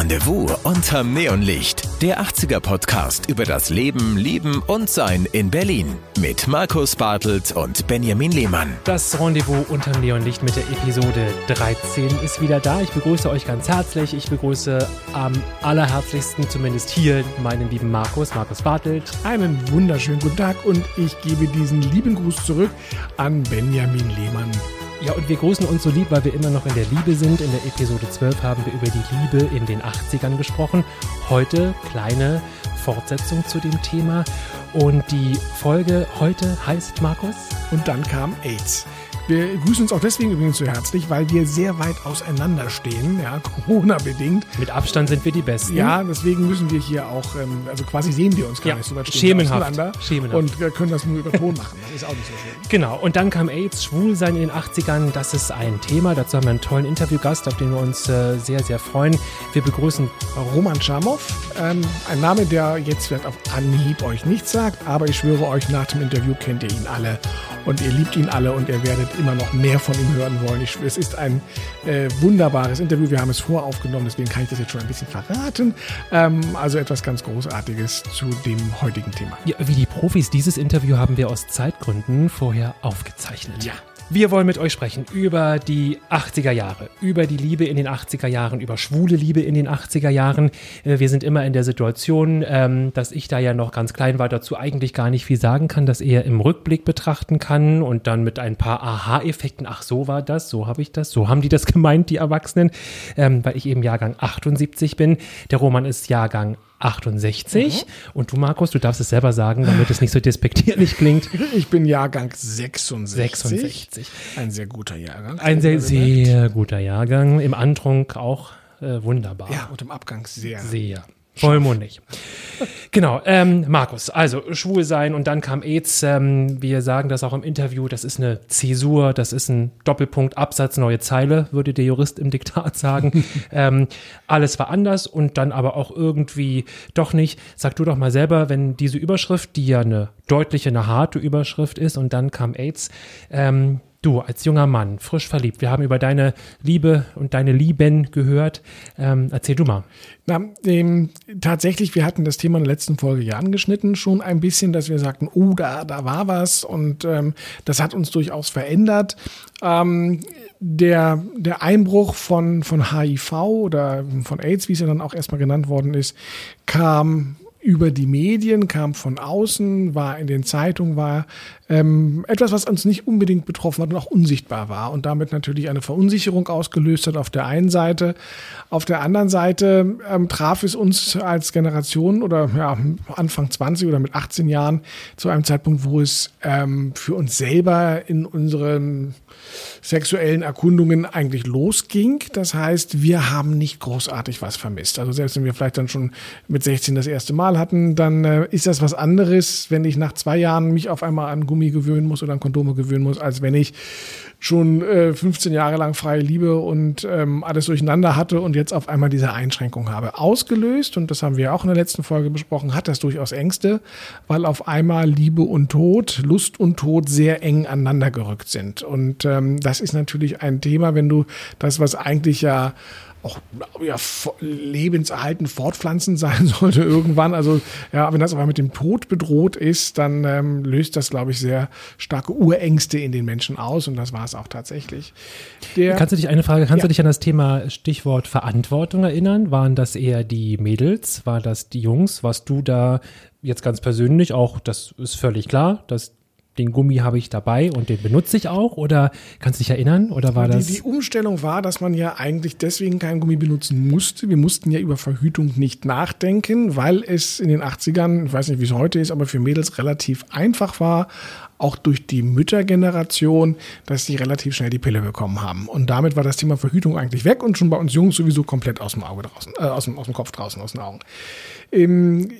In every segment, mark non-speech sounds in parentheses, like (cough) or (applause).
Rendezvous unterm Neonlicht. Der 80er Podcast über das Leben, Lieben und Sein in Berlin. Mit Markus Bartelt und Benjamin Lehmann. Das Rendezvous unterm Neonlicht mit der Episode 13 ist wieder da. Ich begrüße euch ganz herzlich. Ich begrüße am allerherzlichsten, zumindest hier, meinen lieben Markus, Markus Bartelt. Einen wunderschönen guten Tag und ich gebe diesen lieben Gruß zurück an Benjamin Lehmann. Ja, und wir grüßen uns so lieb, weil wir immer noch in der Liebe sind. In der Episode 12 haben wir über die Liebe in den 80ern gesprochen. Heute kleine Fortsetzung zu dem Thema. Und die Folge heute heißt Markus. Und dann kam AIDS. Wir grüßen uns auch deswegen übrigens so herzlich, weil wir sehr weit auseinander stehen, ja, (laughs) Corona-bedingt. Mit Abstand sind wir die Besten. Ja, deswegen müssen wir hier auch, ähm, also quasi sehen wir uns gar Ja, nicht so weit stehen schemenhaft. wir Schemenhaft. Und wir können das nur über Ton machen. Das ist auch nicht so schön. Genau, und dann kam AIDS, Schwulsein in den 80ern. Das ist ein Thema. Dazu haben wir einen tollen Interviewgast, auf den wir uns äh, sehr, sehr freuen. Wir begrüßen Roman Schamow, ähm, ein Name, der jetzt vielleicht auf Anhieb euch nichts sagt, aber ich schwöre euch, nach dem Interview kennt ihr ihn alle und ihr liebt ihn alle und ihr werdet immer noch mehr von ihm hören wollen. Ich, es ist ein äh, wunderbares Interview, wir haben es voraufgenommen, deswegen kann ich das jetzt schon ein bisschen verraten. Ähm, also etwas ganz Großartiges zu dem heutigen Thema. Ja, wie die Profis, dieses Interview haben wir aus Zeitgründen vorher aufgezeichnet. Ja. Wir wollen mit euch sprechen über die 80er Jahre, über die Liebe in den 80er Jahren, über schwule Liebe in den 80er Jahren. Äh, Wir sind immer in der Situation, ähm, dass ich da ja noch ganz klein war, dazu eigentlich gar nicht viel sagen kann, das eher im Rückblick betrachten kann und dann mit ein paar Aha-Effekten, ach so war das, so habe ich das, so haben die das (laughs) gemeint, die Erwachsenen, ähm, weil ich eben Jahrgang 78 bin. Der Roman ist Jahrgang 68 und du Markus, du darfst es selber sagen, damit es nicht so despektierlich klingt. (laughs) Ich bin Jahrgang 66. 66. Ein sehr guter Jahrgang. Ein sehr, sehr guter Jahrgang. Im Antrunk auch äh, wunderbar. Ja, und im Abgang sehr. Sehr. Vollmundig. Genau, ähm, Markus, also schwul sein und dann kam AIDS. Ähm, wir sagen das auch im Interview, das ist eine Zäsur, das ist ein Doppelpunkt, Absatz, neue Zeile, würde der Jurist im Diktat sagen. (laughs) ähm, alles war anders und dann aber auch irgendwie doch nicht. Sag du doch mal selber, wenn diese Überschrift, die ja eine deutliche, eine harte Überschrift ist und dann kam AIDS, ähm, Du als junger Mann, frisch verliebt, wir haben über deine Liebe und deine Lieben gehört. Ähm, erzähl du mal. Na, ähm, tatsächlich, wir hatten das Thema in der letzten Folge ja angeschnitten, schon ein bisschen, dass wir sagten, oh, da, da war was und ähm, das hat uns durchaus verändert. Ähm, der, der Einbruch von, von HIV oder von AIDS, wie es ja dann auch erstmal genannt worden ist, kam über die Medien, kam von außen, war in den Zeitungen, war ähm, etwas, was uns nicht unbedingt betroffen hat und auch unsichtbar war und damit natürlich eine Verunsicherung ausgelöst hat auf der einen Seite. Auf der anderen Seite ähm, traf es uns als Generation oder ja, Anfang 20 oder mit 18 Jahren zu einem Zeitpunkt, wo es ähm, für uns selber in unseren sexuellen Erkundungen eigentlich losging. Das heißt, wir haben nicht großartig was vermisst. Also selbst wenn wir vielleicht dann schon mit 16 das erste Mal hatten, dann äh, ist das was anderes, wenn ich nach zwei Jahren mich auf einmal an Gummi gewöhnen muss oder an Kondome gewöhnen muss, als wenn ich schon äh, 15 Jahre lang freie Liebe und ähm, alles durcheinander hatte und jetzt auf einmal diese Einschränkung habe. Ausgelöst, und das haben wir auch in der letzten Folge besprochen, hat das durchaus Ängste, weil auf einmal Liebe und Tod, Lust und Tod sehr eng aneinander gerückt sind. Und ähm, das ist natürlich ein Thema, wenn du das, was eigentlich ja auch ja, fo- lebenserhalten fortpflanzen sein (laughs) sollte irgendwann. Also ja, wenn das aber mit dem Tod bedroht ist, dann ähm, löst das, glaube ich, sehr starke Urängste in den Menschen aus und das war es auch tatsächlich. Der, Kannst du dich eine Frage, kannst Ja. du dich an das Thema Stichwort Verantwortung erinnern? Waren das eher die Mädels? War das die Jungs? Warst du da jetzt ganz persönlich auch, das ist völlig klar, dass den Gummi habe ich dabei und den benutze ich auch? Oder kannst du dich erinnern? Oder war die, das? die Umstellung war, dass man ja eigentlich deswegen keinen Gummi benutzen musste. Wir mussten ja über Verhütung nicht nachdenken, weil es in den 80ern, ich weiß nicht, wie es heute ist, aber für Mädels relativ einfach war, auch durch die Müttergeneration, dass sie relativ schnell die Pille bekommen haben. Und damit war das Thema Verhütung eigentlich weg und schon bei uns Jungs sowieso komplett aus dem Auge draußen, äh, aus, dem, aus dem Kopf draußen, aus den Augen. Ähm,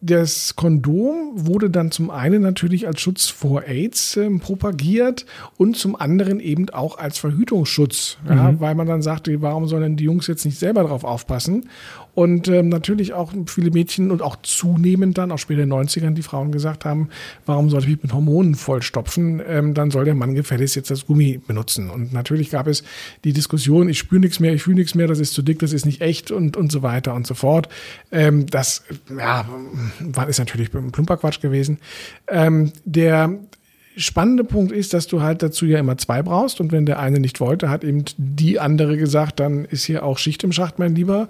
das Kondom wurde dann zum einen natürlich als Schutz vor AIDS ähm, propagiert und zum anderen eben auch als Verhütungsschutz, ja, weil man dann sagte, warum sollen denn die Jungs jetzt nicht selber drauf aufpassen? Und ähm, natürlich auch viele Mädchen und auch zunehmend dann, auch später in den 90ern, die Frauen gesagt haben, warum sollte ich mich mit Hormonen vollstopfen? Ähm, dann soll der Mann gefälligst jetzt das Gummi benutzen. Und natürlich gab es die Diskussion, ich spüre nichts mehr, ich fühle nichts mehr, das ist zu dick, das ist nicht echt und, und so weiter und so fort. Ähm, das ja, war, ist natürlich plumper Quatsch gewesen. Ähm, der spannende Punkt ist, dass du halt dazu ja immer zwei brauchst und wenn der eine nicht wollte, hat eben die andere gesagt, dann ist hier auch Schicht im Schacht, mein Lieber,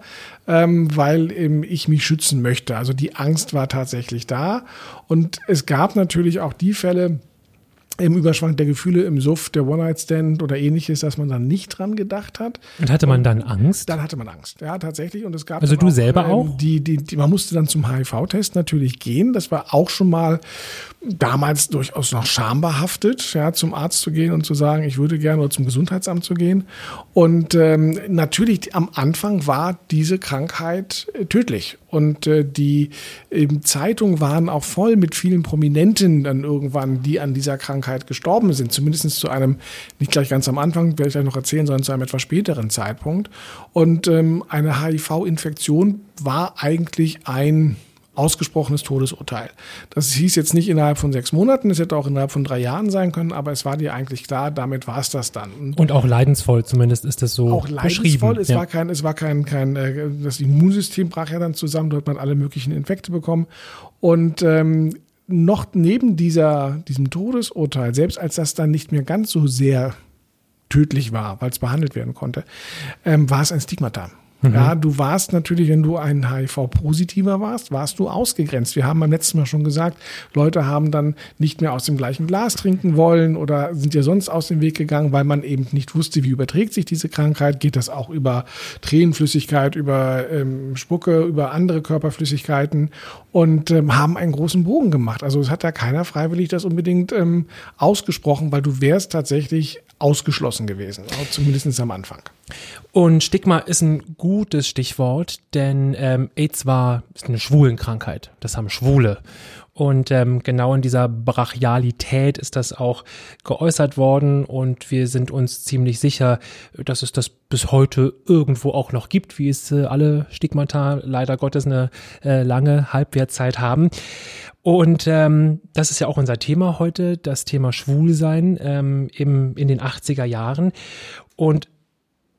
ähm, weil eben ich mich schützen möchte. Also die Angst war tatsächlich da und es gab natürlich auch die Fälle, im Überschwang der Gefühle im Suff, der One-Night-Stand oder ähnliches, dass man dann nicht dran gedacht hat. Und hatte man dann Angst? Dann hatte man Angst, ja, tatsächlich. Und es gab also du auch, selber auch? Die, die, die, man musste dann zum HIV-Test natürlich gehen. Das war auch schon mal damals durchaus noch schambehaftet, ja, zum Arzt zu gehen und zu sagen, ich würde gerne oder zum Gesundheitsamt zu gehen. Und ähm, natürlich am Anfang war diese Krankheit äh, tödlich. Und äh, die ähm, Zeitungen waren auch voll mit vielen Prominenten dann irgendwann, die an dieser Krankheit gestorben sind. Zumindest zu einem, nicht gleich ganz am Anfang, werde ich gleich noch erzählen, sondern zu einem etwas späteren Zeitpunkt. Und ähm, eine HIV-Infektion war eigentlich ein ausgesprochenes Todesurteil. Das hieß jetzt nicht innerhalb von sechs Monaten, es hätte auch innerhalb von drei Jahren sein können, aber es war dir eigentlich klar, damit war es das dann. Und auch leidensvoll, zumindest ist das so auch leidensvoll. Es ja. war kein, es war kein, kein, äh, das Immunsystem brach ja dann zusammen, dort hat man alle möglichen Infekte bekommen und ähm, noch neben dieser, diesem Todesurteil, selbst als das dann nicht mehr ganz so sehr tödlich war, weil es behandelt werden konnte, ähm, war es ein Stigmata. Mhm. Ja, du warst natürlich, wenn du ein HIV-Positiver warst, warst du ausgegrenzt. Wir haben beim letzten Mal schon gesagt, Leute haben dann nicht mehr aus dem gleichen Glas trinken wollen oder sind ja sonst aus dem Weg gegangen, weil man eben nicht wusste, wie überträgt sich diese Krankheit. Geht das auch über Tränenflüssigkeit, über ähm, Spucke, über andere Körperflüssigkeiten und ähm, haben einen großen Bogen gemacht. Also es hat da keiner freiwillig das unbedingt ähm, ausgesprochen, weil du wärst tatsächlich ausgeschlossen gewesen, zumindest am Anfang. Und Stigma ist ein gutes Stichwort, denn ähm, AIDS war ist eine Schwulenkrankheit. Das haben Schwule. Und ähm, genau in dieser Brachialität ist das auch geäußert worden und wir sind uns ziemlich sicher, dass es das bis heute irgendwo auch noch gibt, wie es äh, alle Stigmata leider Gottes eine äh, lange Halbwertzeit haben. Und ähm, das ist ja auch unser Thema heute, das Thema Schwulsein ähm, im, in den 80er Jahren. Und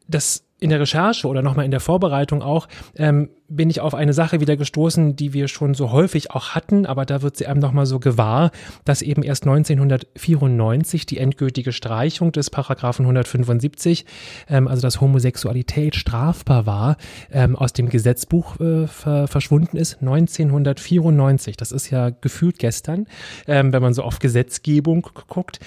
das in der Recherche oder nochmal in der Vorbereitung auch, ähm, bin ich auf eine Sache wieder gestoßen, die wir schon so häufig auch hatten, aber da wird sie einem nochmal so gewahr, dass eben erst 1994 die endgültige Streichung des Paragraphen 175, ähm, also dass Homosexualität strafbar war, ähm, aus dem Gesetzbuch äh, ver verschwunden ist. 1994, das ist ja gefühlt gestern, ähm, wenn man so auf Gesetzgebung guckt.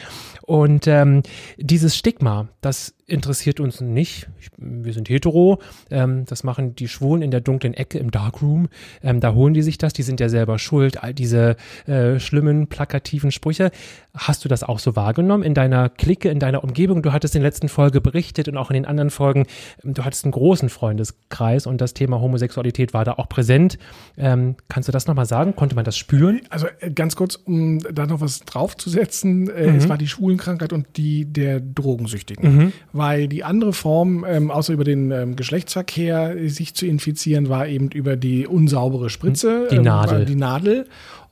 Und ähm, dieses Stigma, das interessiert uns nicht. wir sind hetero, ähm, das machen die Schwulen in der dunklen dunklen Ecke im Darkroom. Ähm, da holen die sich das, die sind ja selber schuld, all diese äh, schlimmen, plakativen Sprüche. Hast du das auch so wahrgenommen in deiner Clique, in deiner Umgebung? Du hattest in der letzten Folge berichtet und auch in den anderen Folgen, ähm, du hattest einen großen Freundeskreis und das Thema Homosexualität war da auch präsent. Ähm, kannst du das nochmal sagen? Konnte man das spüren? Also äh, ganz kurz, um da noch was draufzusetzen, äh, mhm. es war die Schwulenkrankheit und die der Drogensüchtigen. Mhm. Weil die andere Form, ähm, außer über den ähm, Geschlechtsverkehr sich zu infizieren, war eben über die unsaubere Spritze, die Nadel. Äh, die Nadel.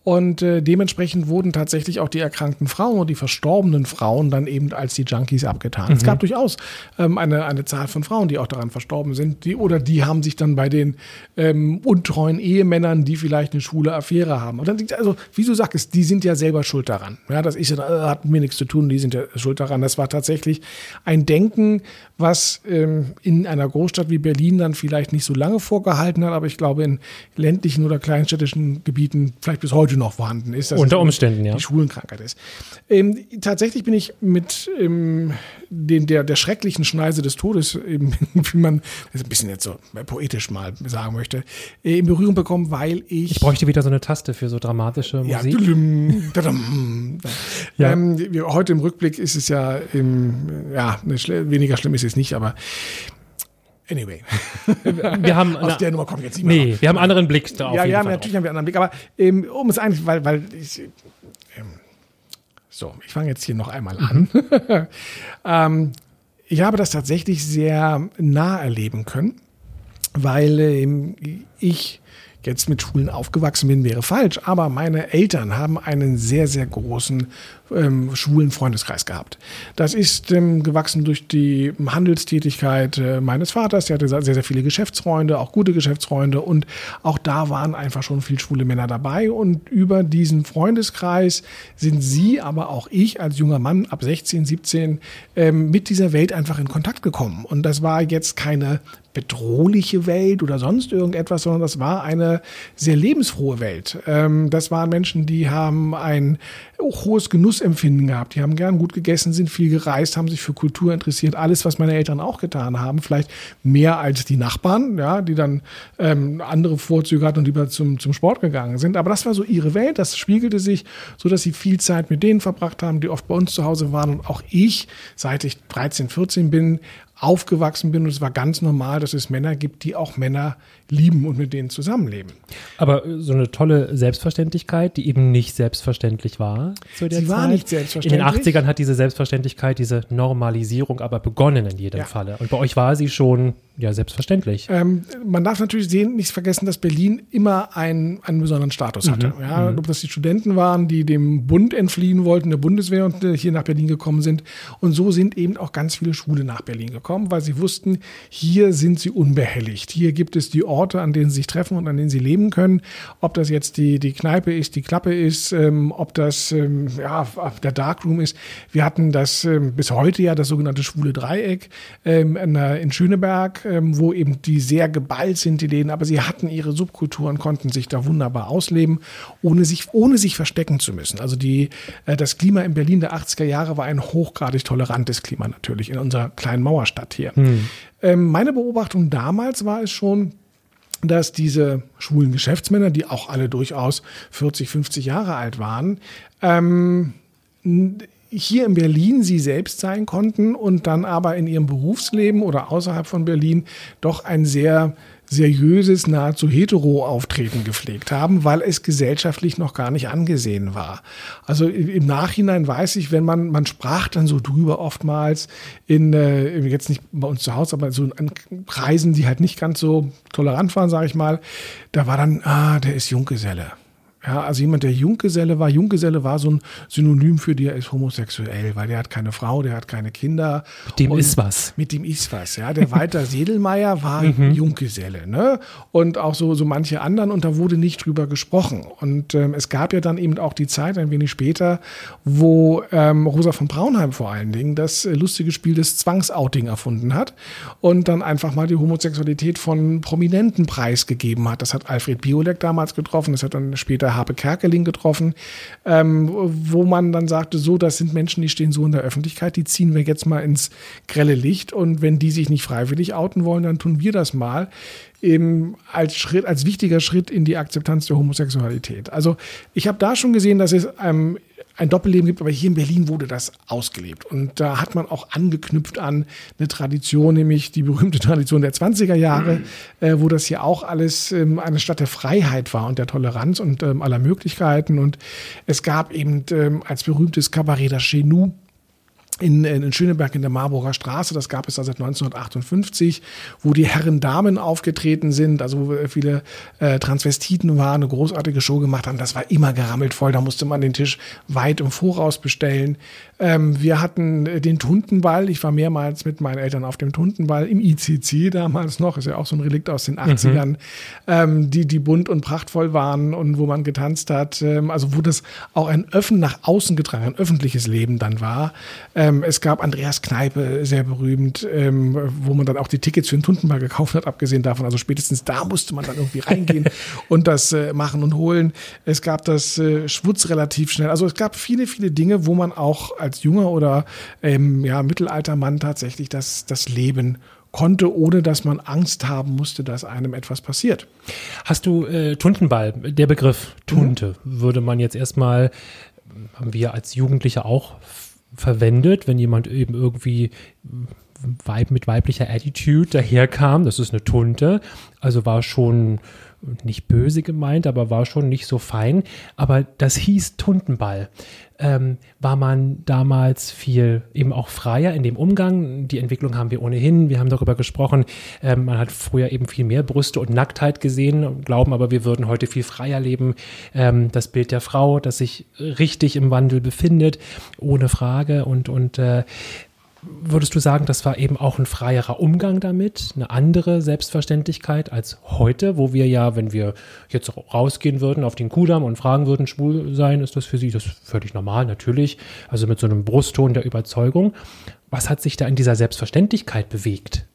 Und äh, dementsprechend wurden tatsächlich auch die erkrankten Frauen und die verstorbenen Frauen dann eben als die Junkies abgetan. Mhm. Es gab durchaus ähm, eine, eine Zahl von Frauen, die auch daran verstorben sind. Die, oder die haben sich dann bei den ähm, untreuen Ehemännern, die vielleicht eine schwule Affäre haben. Und dann, also, wie du sagst, die sind ja selber schuld daran. Ja, das ist äh, hat mir nichts zu tun, die sind ja schuld daran. Das war tatsächlich ein Denken, was ähm, in einer Großstadt wie Berlin dann vielleicht nicht so lange vorgehalten hat, aber ich glaube in ländlichen oder kleinstädtischen Gebieten vielleicht bis heute noch vorhanden ist. Unter Umständen, ja. Die Schwulenkrankheit ist. Ähm, tatsächlich bin ich mit ähm, den, der, der schrecklichen Schneise des Todes, eben, (laughs) wie man das ein bisschen jetzt so poetisch mal sagen möchte, äh, in Berührung bekommen, weil ich. Ich bräuchte wieder so eine Taste für so dramatische Musik. Ja, dudum, dudum. ja. Ähm, heute im Rückblick ist es ja, im, ja weniger schlimm ist es nicht, aber Anyway. (laughs) Wir haben (laughs) Aus der Nummer kommt jetzt nicht mehr. Nee, wir haben einen anderen Blick da. Ja, ja, natürlich haben wir einen anderen Blick. Aber ähm, um es eigentlich, weil, weil ich, ähm, so, ich fange jetzt hier noch einmal an. Mhm. (laughs) ähm, ich habe das tatsächlich sehr nah erleben können, weil ähm, ich jetzt mit Schulen aufgewachsen bin, wäre falsch. Aber meine Eltern haben einen sehr, sehr großen ähm, schwulen Freundeskreis gehabt. Das ist ähm, gewachsen durch die Handelstätigkeit äh, meines Vaters. Der hatte sehr, sehr viele Geschäftsfreunde, auch gute Geschäftsfreunde. Und auch da waren einfach schon viele schwule Männer dabei. Und über diesen Freundeskreis sind sie, aber auch ich als junger Mann ab 16, 17 ähm, mit dieser Welt einfach in Kontakt gekommen. Und das war jetzt keine bedrohliche Welt oder sonst irgendetwas, sondern das war eine sehr lebensfrohe Welt. Ähm, das waren Menschen, die haben ein hohes Genussempfinden gehabt. Die haben gern gut gegessen, sind viel gereist, haben sich für Kultur interessiert. Alles, was meine Eltern auch getan haben. Vielleicht mehr als die Nachbarn, ja, die dann ähm, andere Vorzüge hatten und lieber zum, zum Sport gegangen sind. Aber das war so ihre Welt. Das spiegelte sich, so dass sie viel Zeit mit denen verbracht haben, die oft bei uns zu Hause waren. Und auch ich, seit ich 13, 14 bin, aufgewachsen bin und es war ganz normal, dass es Männer gibt, die auch Männer lieben und mit denen zusammenleben. Aber äh, so eine tolle Selbstverständlichkeit, die eben nicht selbstverständlich war zu der Sie Zeit. war nicht selbstverständlich. In den 80ern hat diese Selbstverständlichkeit, diese Normalisierung aber begonnen in jedem Ja. Falle. Und bei euch war sie schon, ja, selbstverständlich. Ähm, man darf natürlich sehen, nicht vergessen, dass Berlin immer einen, einen besonderen Status hatte. Ja, ob das die Studenten waren, die dem Bund entfliehen wollten, der Bundeswehr und hier nach Berlin gekommen sind. Und so sind eben auch ganz viele Schwule nach Berlin gekommen, weil sie wussten, hier sind sie unbehelligt. Hier gibt es die Orte, an denen sie sich treffen und an denen sie leben können. Ob das jetzt die, die Kneipe ist, die Klappe ist, ähm, ob das ähm, ja, der Darkroom ist. Wir hatten das ähm, bis heute ja das sogenannte schwule Dreieck ähm, in, der- in Schöneberg, ähm, wo eben die sehr geballt sind, die Läden, aber sie hatten ihre Subkulturen, konnten sich da wunderbar ausleben, ohne sich, ohne sich verstecken zu müssen. Also die, äh, das Klima in Berlin der 80er Jahre war ein hochgradig tolerantes Klima natürlich in unserer kleinen Mauerstadt hier. Ähm, meine Beobachtung damals war es schon, dass diese schwulen Geschäftsmänner, die auch alle durchaus 40, 50 Jahre alt waren, ähm, hier in Berlin sie selbst sein konnten und dann aber in ihrem Berufsleben oder außerhalb von Berlin doch ein sehr seriöses, nahezu hetero Auftreten gepflegt haben, weil es gesellschaftlich noch gar nicht angesehen war. Also im Nachhinein weiß ich, wenn man, man sprach dann so drüber oftmals in, äh, jetzt nicht bei uns zu Hause, aber so an Kreisen, die halt nicht ganz so tolerant waren, sage ich mal, da war dann, ah, der ist Junggeselle. Ja, also jemand, der Junggeselle war, Junggeselle war so ein Synonym für der ist homosexuell, weil der hat keine Frau, der hat keine Kinder. Mit dem ist was. Mit dem ist was, ja. Der Walter (laughs) Sedelmeier war Junggeselle, ne? Und auch so, so manche anderen und da wurde nicht drüber gesprochen. Und ähm, es gab ja dann eben auch die Zeit, ein wenig später, wo ähm, Rosa von Braunheim vor allen Dingen das äh, lustige Spiel des Zwangsouting erfunden hat und dann einfach mal die Homosexualität von Prominenten preisgegeben hat. Das hat Alfred Biolek damals getroffen, das hat dann später Harpe Kerkeling getroffen, ähm, wo man dann sagte, so, das sind Menschen, die stehen so in der Öffentlichkeit, die ziehen wir jetzt mal ins grelle Licht und wenn die sich nicht freiwillig outen wollen, dann tun wir das mal eben als Schritt, als wichtiger Schritt in die Akzeptanz der Homosexualität. Also ich habe da schon gesehen, dass es ähm, ein Doppelleben gibt, aber hier in Berlin wurde das ausgelebt. Und da hat man auch angeknüpft an eine Tradition, nämlich die berühmte Tradition der 20er Jahre, äh, wo das hier auch alles ähm, eine Stadt der Freiheit war und der Toleranz und ähm, aller Möglichkeiten. Und es gab eben ähm, als berühmtes Kabarett das Chez Nous, in, in Schöneberg in der Marburger Straße, das gab es da seit 1958, wo die Herren Damen aufgetreten sind, also wo viele äh, Transvestiten waren, eine großartige Show gemacht haben. Das war immer gerammelt voll, da musste man den Tisch weit im Voraus bestellen. Ähm, wir hatten äh, den Tuntenball, ich war mehrmals mit meinen Eltern auf dem Tuntenball im ICC damals noch, ist ja auch so ein Relikt aus den 80ern, ähm, die, die bunt und prachtvoll waren und wo man getanzt hat, ähm, also wo das auch ein Öffnen nach außen getragen, ein öffentliches Leben dann war. Ähm, es gab Andreas Kneipe, sehr berühmt, ähm, wo man dann auch die Tickets für den Tuntenball gekauft hat, abgesehen davon. Also spätestens da musste man dann irgendwie reingehen (laughs) und das äh, machen und holen. Es gab das äh, Schwutz relativ schnell. Also es gab viele, viele Dinge, wo man auch als junger oder ähm, ja, Mittelaltermann tatsächlich das, das Leben konnte, ohne dass man Angst haben musste, dass einem etwas passiert. Hast du äh, Tuntenball, der Begriff Tunte, würde man jetzt erstmal, haben wir als Jugendliche auch verwendet, wenn jemand eben irgendwie Weib mit weiblicher Attitude daherkam. Das ist eine Tunte. Also war schon nicht böse gemeint, aber war schon nicht so fein. Aber das hieß Tuntenball. Ähm, war man damals viel eben auch freier in dem Umgang. Die Entwicklung haben wir ohnehin. Wir haben darüber gesprochen. Ähm, man hat früher eben viel mehr Brüste und Nacktheit gesehen, glauben aber, wir würden heute viel freier leben. Ähm, das Bild der Frau, das sich richtig im Wandel befindet, ohne Frage. Und, und äh, Würdest du sagen, das war eben auch ein freierer Umgang damit, eine andere Selbstverständlichkeit als heute, wo wir ja, wenn wir jetzt rausgehen würden auf den Kudamm und fragen würden, schwul sein, ist das für sie das völlig normal, natürlich, also mit so einem Brustton der Überzeugung. Was hat sich da in dieser Selbstverständlichkeit bewegt?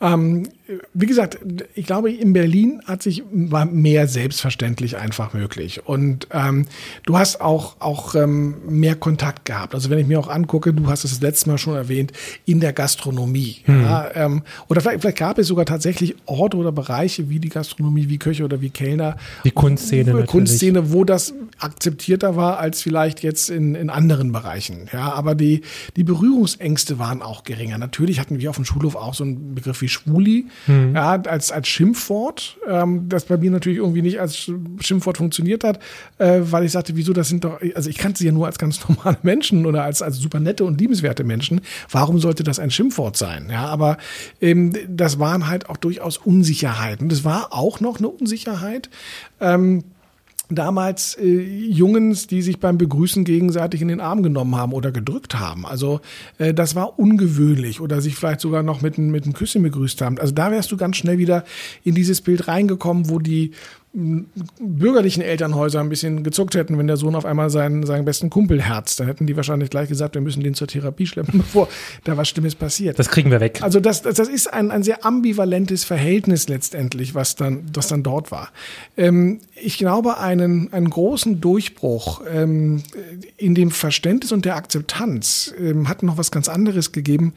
Ähm, wie gesagt, ich glaube, in Berlin hat sich war mehr selbstverständlich einfach möglich. Und ähm, du hast auch, auch ähm, mehr Kontakt gehabt. Also wenn ich mir auch angucke, du hast es das letzte Mal schon erwähnt, in der Gastronomie. Hm. Ja, ähm, oder vielleicht, vielleicht gab es sogar tatsächlich Orte oder Bereiche wie die Gastronomie, wie Köche oder wie Kellner. Die Kunstszene. Wo, Kunstszene, wo das akzeptierter war als vielleicht jetzt in, in anderen Bereichen. Ja, aber die, die Berührungsängste waren auch geringer. Natürlich hatten wir auf dem Schulhof auch so einen Begriff wie Schwuli, mhm. ja, als, als Schimpfwort, ähm, das bei mir natürlich irgendwie nicht als Schimpfwort funktioniert hat, äh, weil ich sagte, wieso, das sind doch, also ich kannte sie ja nur als ganz (laughs) normale Menschen oder als, als super nette und liebenswerte Menschen. Warum sollte das ein Schimpfwort sein? Ja, aber ähm, das waren halt auch durchaus Unsicherheiten. Das war auch noch eine Unsicherheit. Ähm, damals äh, Jungens, die sich beim Begrüßen gegenseitig in den Arm genommen haben oder gedrückt haben. Also äh, das war ungewöhnlich oder sich vielleicht sogar noch mit, mit einem Küssen begrüßt haben. Also da wärst du ganz schnell wieder in dieses Bild reingekommen, wo die bürgerlichen Elternhäuser ein bisschen gezuckt hätten, wenn der Sohn auf einmal seinen, seinen besten Kumpel herzt. Dann hätten die wahrscheinlich gleich gesagt, wir müssen den zur Therapie schleppen, (laughs) bevor da was Schlimmes passiert. Das kriegen wir weg. Also das, das, das ist ein, ein sehr ambivalentes Verhältnis letztendlich, was dann, was dann dort war. Ähm, ich glaube, einen, einen großen Durchbruch ähm, in dem Verständnis und der Akzeptanz ähm, hat noch was ganz anderes gegeben.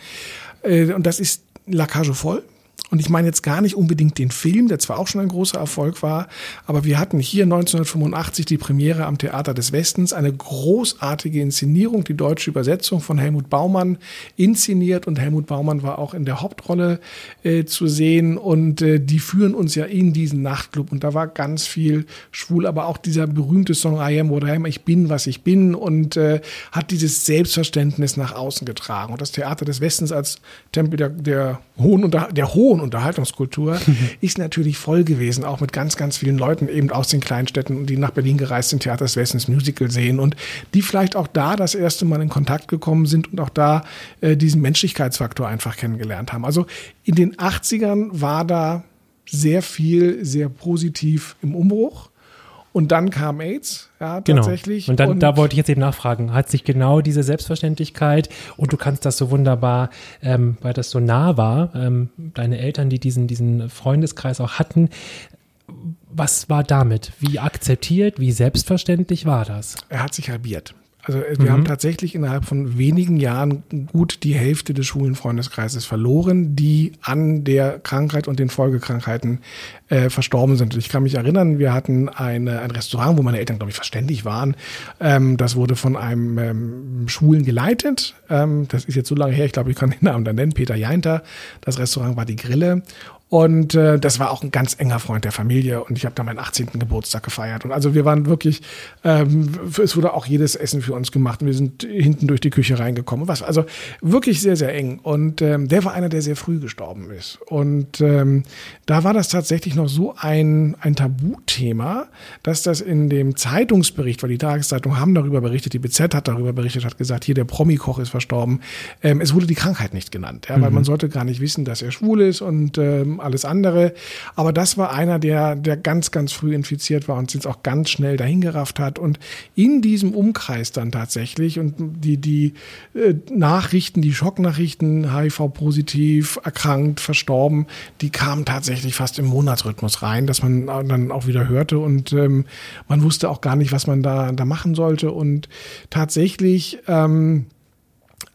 Äh, und das ist La Cage voll. Und ich meine jetzt gar nicht unbedingt den Film, der zwar auch schon ein großer Erfolg war, aber wir hatten hier 1985 die Premiere am Theater des Westens, eine großartige Inszenierung, die deutsche Übersetzung von Helmut Baumann inszeniert und Helmut Baumann war auch in der Hauptrolle äh, zu sehen und äh, die führen uns ja in diesen Nachtclub und da war ganz viel schwul, aber auch dieser berühmte Song I am what I am, ich bin was ich bin und äh, hat dieses Selbstverständnis nach außen getragen. Und das Theater des Westens als Tempel der, der hohen der hohen Unterhaltungskultur (laughs) ist natürlich voll gewesen, auch mit ganz, ganz vielen Leuten eben aus den Kleinstädten, die nach Berlin gereist sind, Theater des Westens Musical sehen und die vielleicht auch da das erste Mal in Kontakt gekommen sind und auch da äh, diesen Menschlichkeitsfaktor einfach kennengelernt haben. Also in den 80ern war da sehr viel, sehr positiv im Umbruch. Und dann kam AIDS, ja, genau. tatsächlich. Genau. Und dann, und da wollte ich jetzt eben nachfragen, hat sich genau diese Selbstverständlichkeit und du kannst das so wunderbar, ähm, weil das so nah war, ähm, deine Eltern, die diesen, diesen Freundeskreis auch hatten, was war damit? Wie akzeptiert, wie selbstverständlich war das? Er hat sich halbiert. Also äh, wir mhm. haben tatsächlich innerhalb von wenigen Jahren gut die Hälfte des schwulen Freundeskreises verloren, die an der Krankheit und den Folgekrankheiten äh, verstorben sind. Ich kann mich erinnern, wir hatten eine, ein Restaurant, wo meine Eltern, glaube ich, verständig waren. Ähm, das wurde von einem ähm, Schwulen geleitet. Ähm, das ist jetzt so lange her, ich glaube, ich kann den Namen dann nennen, Peter Jeinter. Das Restaurant war die Grille. Und äh, das war auch ein ganz enger Freund der Familie und ich habe da meinen 18. Geburtstag gefeiert. Und also wir waren wirklich, ähm, es wurde auch jedes Essen für uns gemacht und wir sind hinten durch die Küche reingekommen. Was, also wirklich sehr, sehr eng. Und ähm, der war einer, der sehr früh gestorben ist. Und ähm, da war das tatsächlich noch so ein, ein Tabuthema, dass das in dem Zeitungsbericht, weil die Tageszeitung haben darüber berichtet, die BZ hat darüber berichtet, hat gesagt, hier der Promi-Koch ist verstorben. Ähm, es wurde die Krankheit nicht genannt, ja, weil mhm. man sollte gar nicht wissen, dass er schwul ist und ähm, alles andere. Aber das war einer, der, der ganz, ganz früh infiziert war und sich auch ganz schnell dahingerafft hat. Und in diesem Umkreis dann tatsächlich und die, die äh, Nachrichten, die Schocknachrichten, HIV-positiv, erkrankt, verstorben, die kamen tatsächlich fast im Monatsrhythmus rein, dass man dann auch wieder hörte und ähm, man wusste auch gar nicht, was man da, da machen sollte. Und tatsächlich ähm,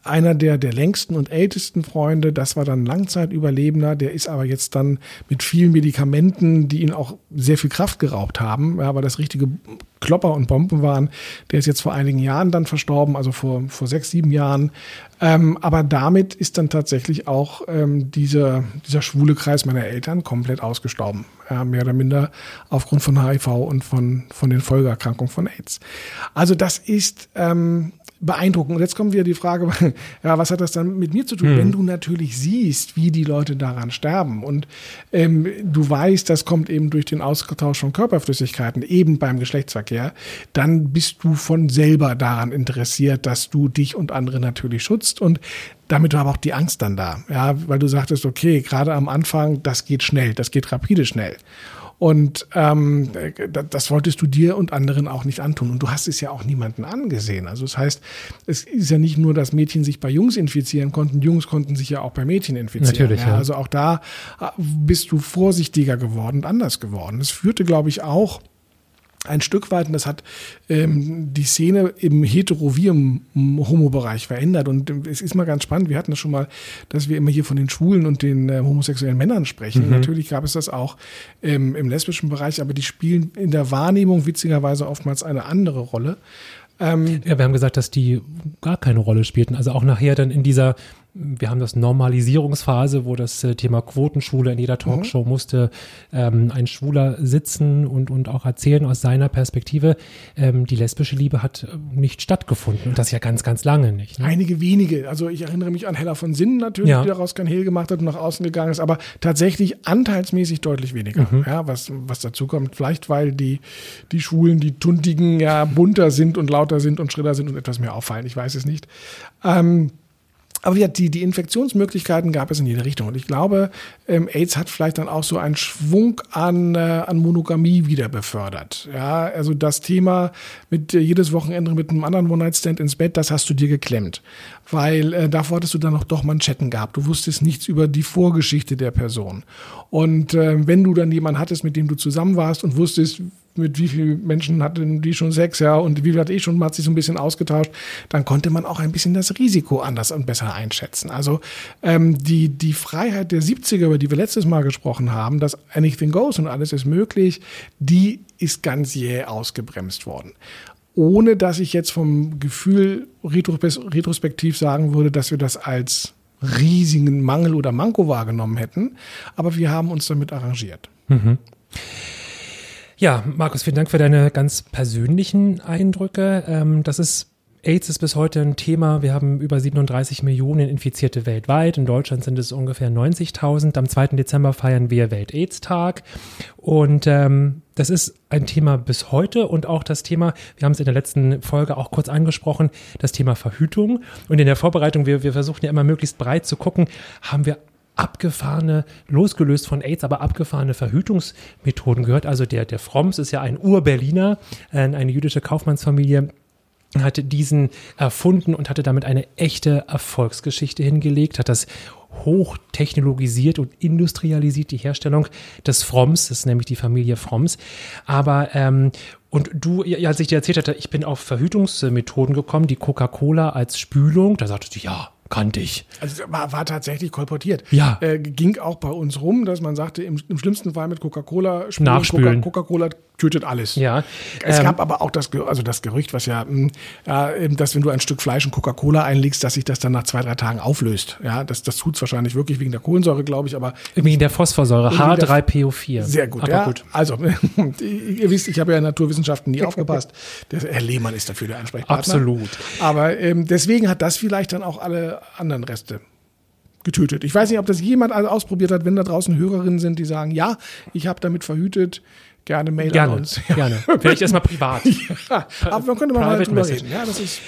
einer der, der längsten und ältesten Freunde. Das war dann Langzeitüberlebender. Der ist aber jetzt dann mit vielen Medikamenten, die ihn auch sehr viel Kraft geraubt haben, weil das richtige Klopper und Bomben waren. Der ist jetzt vor einigen Jahren dann verstorben, also vor, vor sechs, sieben Jahren. Ähm, aber damit ist dann tatsächlich auch ähm, dieser, dieser schwule Kreis meiner Eltern komplett ausgestorben. Ja, mehr oder minder aufgrund von HIV und von, von den Folgeerkrankungen von AIDS. Also das ist ähm, beeindruckend. Und jetzt kommt wieder die Frage, (laughs) ja, was hat das dann mit mir zu tun? Hm. Wenn du natürlich siehst, wie die Leute daran sterben und ähm, du weißt, das kommt eben durch den Austausch von Körperflüssigkeiten, eben beim Geschlechtsverkehr, dann bist du von selber daran interessiert, dass du dich und andere natürlich schützt und damit war aber auch die Angst dann da, ja, weil du sagtest, okay, gerade am Anfang, das geht schnell, das geht rapide schnell. Und ähm, das wolltest du dir und anderen auch nicht antun. Und du hast es ja auch niemanden angesehen. Also das heißt, es ist ja nicht nur, dass Mädchen sich bei Jungs infizieren konnten, Jungs konnten sich ja auch bei Mädchen infizieren. Natürlich, ja. Also auch da äh, bist du vorsichtiger geworden und anders geworden. Das führte, glaube ich, auch ein Stück weit, und das hat ähm, die Szene im Hetero-Homo-Bereich verändert. Und ähm, es ist mal ganz spannend, wir hatten das schon mal, dass wir immer hier von den Schwulen und den äh, homosexuellen Männern sprechen. Mhm. Natürlich gab es das auch ähm, im lesbischen Bereich, aber die spielen in der Wahrnehmung witzigerweise oftmals eine andere Rolle. Ähm, ja, wir haben gesagt, dass die gar keine Rolle spielten. Also auch nachher dann in dieser wir haben das Normalisierungsphase, wo das äh, Thema Quotenschule in jeder Talkshow mhm. musste ähm, ein Schwuler sitzen und, und auch erzählen aus seiner Perspektive. Ähm, die lesbische Liebe hat äh, nicht stattgefunden und das ja ganz, ganz lange nicht. Ne? Einige wenige. Also ich erinnere mich an Hella von Sinnen natürlich, ja. die daraus kein Hehl gemacht hat und nach außen gegangen ist, aber tatsächlich anteilsmäßig deutlich weniger. Mhm. Ja, was, was dazu kommt. Vielleicht, weil die, die Schwulen, die Tuntigen ja bunter sind und lauter sind und schriller sind und etwas mehr auffallen. Ich weiß es nicht. Ähm, aber ja, die, die Infektionsmöglichkeiten gab es in jede Richtung. Und ich glaube, ähm, AIDS hat vielleicht dann auch so einen Schwung an, äh, an Monogamie wieder befördert. Ja, also das Thema mit äh, jedes Wochenende mit einem anderen One-Night-Stand ins Bett, das hast du dir geklemmt. Weil äh, davor hattest du dann noch doch Manschetten gehabt. Du wusstest nichts über die Vorgeschichte der Person. Und äh, wenn du dann jemanden hattest, mit dem du zusammen warst und wusstest, mit wie vielen Menschen hatten die schon Sex, ja, und wie viel hatte ich schon, man hat sich so ein bisschen ausgetauscht, dann konnte man auch ein bisschen das Risiko anders und besser einschätzen. Also ähm, die, die Freiheit der 70er, über die wir letztes Mal gesprochen haben, dass anything goes und alles ist möglich, die ist ganz jäh ausgebremst worden. Ohne dass ich jetzt vom Gefühl retrospektiv sagen würde, dass wir das als riesigen Mangel oder Manko wahrgenommen hätten. Aber wir haben uns damit arrangiert. Mhm. Ja, Markus, vielen Dank für deine ganz persönlichen Eindrücke. Ähm, das ist AIDS ist bis heute ein Thema. Wir haben über 37 Millionen Infizierte weltweit. In Deutschland sind es ungefähr 90.000. Am 2. Dezember feiern wir Welt-AIDS-Tag. Und ähm, das ist ein Thema bis heute und auch das Thema, wir haben es in der letzten Folge auch kurz angesprochen, das Thema Verhütung. Und in der Vorbereitung, wir, wir versuchen ja immer möglichst breit zu gucken, haben wir abgefahrene, losgelöst von AIDS, aber abgefahrene Verhütungsmethoden gehört. Also der, der Fromms ist ja ein Ur-Berliner, eine jüdische Kaufmannsfamilie, hatte diesen erfunden und hatte damit eine echte Erfolgsgeschichte hingelegt, hat das hochtechnologisiert und industrialisiert, die Herstellung des Fromms, das ist nämlich die Familie Fromms. Aber ähm, und du, als ich dir erzählt hatte, ich bin auf Verhütungsmethoden gekommen, die Coca-Cola als Spülung, da sagtest du, ja, kannte ich. Also war, war tatsächlich kolportiert. Ja. Äh, ging auch bei uns rum, dass man sagte, im, im schlimmsten Fall mit Coca-Cola Nachspülen. Coca-Cola tötet alles. Ja. Es ähm, gab aber auch das, also das Gerücht, was ja, mh, hm, dass wenn du ein Stück Fleisch in Coca-Cola einlegst, dass sich das dann nach zwei, drei Tagen auflöst. Ja, das, das tut es wahrscheinlich wirklich wegen der Kohlensäure, glaube ich, aber. Wegen der Phosphorsäure, H3PO4. Sehr gut, aber ja. Gut. Also, (laughs) ihr wisst, ich habe ja in Naturwissenschaften nie aufgepasst. Der Herr Lehmann ist dafür der Ansprechpartner. Absolut. Aber ähm, deswegen hat das vielleicht dann auch alle anderen Reste getötet. Ich weiß nicht, ob das jemand ausprobiert hat, wenn da draußen Hörerinnen sind, die sagen, ja, ich habe damit verhütet. Gerne Mail gerne, an uns. (laughs) Ja. Gerne. Vielleicht erstmal privat. (laughs) ja, aber man könnte mal drüber reden. Ja, das ist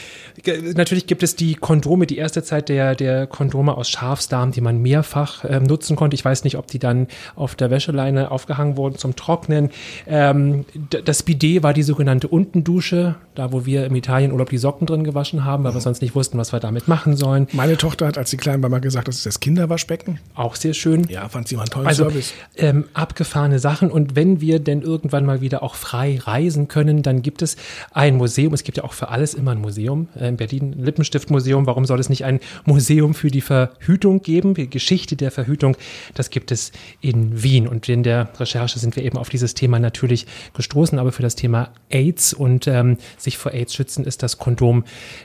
Natürlich gibt es die Kondome, die erste Zeit der, der Kondome aus Schafsdarm, die man mehrfach ähm, nutzen konnte. Ich weiß nicht, ob die dann auf der Wäscheleine aufgehangen wurden zum Trocknen. Ähm, das Bidet war die sogenannte Untendusche, da wo wir im Italienurlaub die Socken drin gewaschen haben, weil wir sonst nicht wussten, was wir damit machen sollen. Meine Tochter hat, als sie klein war, mal gesagt, das ist das Kinderwaschbecken. Auch sehr schön. Ja, fand sie mal einen tollen also, Service. Ähm, abgefahrene Sachen. Und wenn wir denn irgendwann mal wieder auch frei reisen können, dann gibt es ein Museum. Es gibt ja auch für alles immer ein Museum äh, in Berlin Lippenstiftmuseum. Warum soll es nicht ein Museum für die Verhütung geben? Die Geschichte der Verhütung, das gibt es in Wien. Und in der Recherche sind wir eben auf dieses Thema natürlich gestoßen. Aber für das Thema AIDS und ähm, sich vor AIDS schützen ist das Kondom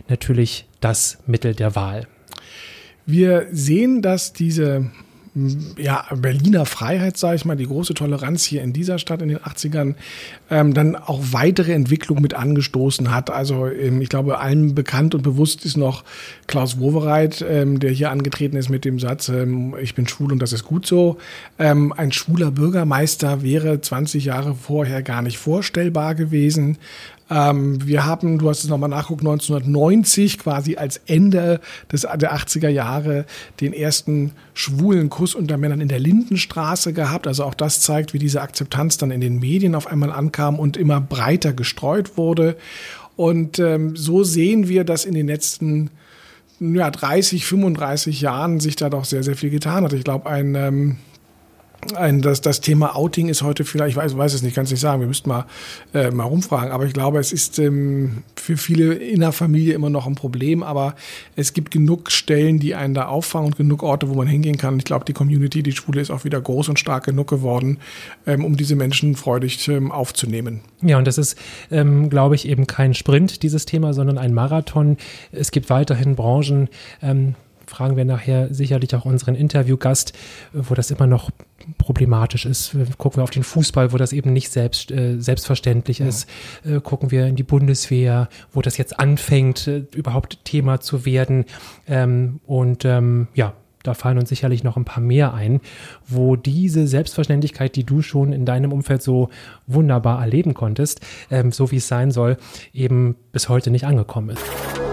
natürlich das Mittel der Wahl. Wir sehen, dass diese ja, Berliner Freiheit, sage ich mal, die große Toleranz hier in dieser Stadt in den 80ern, ähm, dann auch weitere Entwicklung mit angestoßen hat. Also ähm, ich glaube, allen bekannt und bewusst ist noch Klaus Wowereit, ähm, der hier angetreten ist mit dem Satz, ähm, ich bin schwul und das ist gut so. Ähm, ein schwuler Bürgermeister wäre 20 Jahre vorher gar nicht vorstellbar gewesen. Ähm, wir haben, du hast es nochmal nachguckt, 1990 quasi als Ende des, der 80er Jahre den ersten schwulen Kuss unter Männern in der Lindenstraße gehabt. Also auch das zeigt, wie diese Akzeptanz dann in den Medien auf einmal ankam und immer breiter gestreut wurde. Und ähm, so sehen wir, dass in den letzten ja, 30, 35 Jahren sich da doch sehr, sehr viel getan hat. Ich glaube, ein ähm, ein, das, das Thema Outing ist heute vielleicht, ich weiß, weiß es nicht, kann es nicht sagen, wir müssten mal, äh, mal rumfragen, aber ich glaube, es ist ähm, für viele in der Familie immer noch ein Problem, aber es gibt genug Stellen, die einen da auffangen und genug Orte, wo man hingehen kann. Ich glaube, die Community, die Schwule ist auch wieder groß und stark genug geworden, ähm, um diese Menschen freudig ähm, aufzunehmen. Ja, und das ist, ähm, glaube ich, eben kein Sprint, dieses Thema, sondern ein Marathon. Es gibt weiterhin Branchen, ähm, fragen wir nachher sicherlich auch unseren Interviewgast, wo das immer noch problematisch ist. Gucken wir auf den Fußball, wo das eben nicht selbst, äh, selbstverständlich ja. ist. Äh, gucken wir in die Bundeswehr, wo das jetzt anfängt, äh, überhaupt Thema zu werden. Ähm, und ähm, ja, da fallen uns sicherlich noch ein paar mehr ein, wo diese Selbstverständlichkeit, die du schon in deinem Umfeld so wunderbar erleben konntest, ähm, so wie es sein soll, eben bis heute nicht angekommen ist.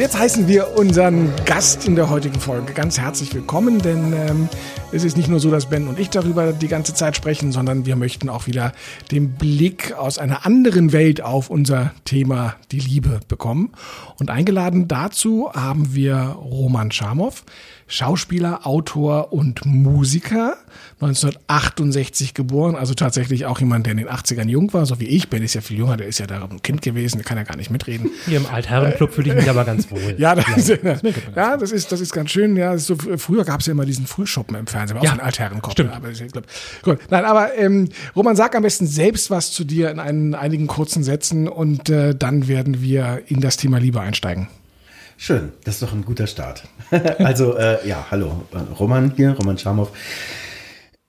Heißen wir unseren Gast in der heutigen Folge ganz herzlich willkommen, denn ähm, es ist nicht nur so, dass Ben und ich darüber die ganze Zeit sprechen, sondern wir möchten auch wieder den Blick aus einer anderen Welt auf unser Thema die Liebe bekommen. Und eingeladen dazu haben wir Roman Schamow. Schauspieler, Autor und Musiker. 1968 geboren, also tatsächlich auch jemand, der in den 80ern jung war, so wie ich. Ben ist ja viel jünger, der ist ja da ein Kind gewesen, der kann ja gar nicht mitreden. Hier im Altherrenclub fühle ich mich aber ganz wohl. Ja, das, ja, das, ja, das ist, das ist ganz schön. Ja, so, früher gab es ja immer diesen Frühschoppen im Fernsehen, auch ja, ein Altherrenclub. Stimmt. Aber ich glaub, gut. Nein, aber ähm, Roman, sag am besten selbst was zu dir in einen, einigen kurzen Sätzen und äh, dann werden wir in das Thema Liebe einsteigen. Schön, das ist doch ein guter Start. (laughs) also, äh, ja, hallo, Roman hier, Roman Schamow.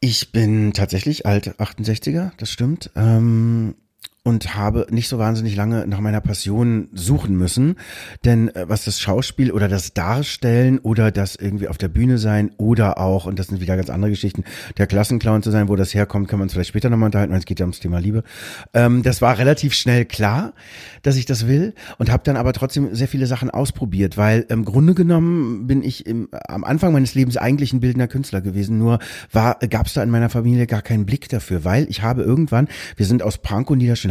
Ich bin tatsächlich alt 68er, das stimmt. Ähm, und habe nicht so wahnsinnig lange nach meiner Passion suchen müssen. Denn äh, was das Schauspiel oder das Darstellen oder das irgendwie auf der Bühne sein oder auch, und das sind wieder ganz andere Geschichten, der Klassenclown zu sein, wo das herkommt, kann man uns vielleicht später nochmal unterhalten, weil es geht ja ums Thema Liebe. Ähm, das war relativ schnell klar, dass ich das will und habe dann aber trotzdem sehr viele Sachen ausprobiert, weil im Grunde genommen bin ich im, am Anfang meines Lebens eigentlich ein bildender Künstler gewesen, nur gab es da in meiner Familie gar keinen Blick dafür, weil ich habe irgendwann, wir sind aus Pankow, Niederschön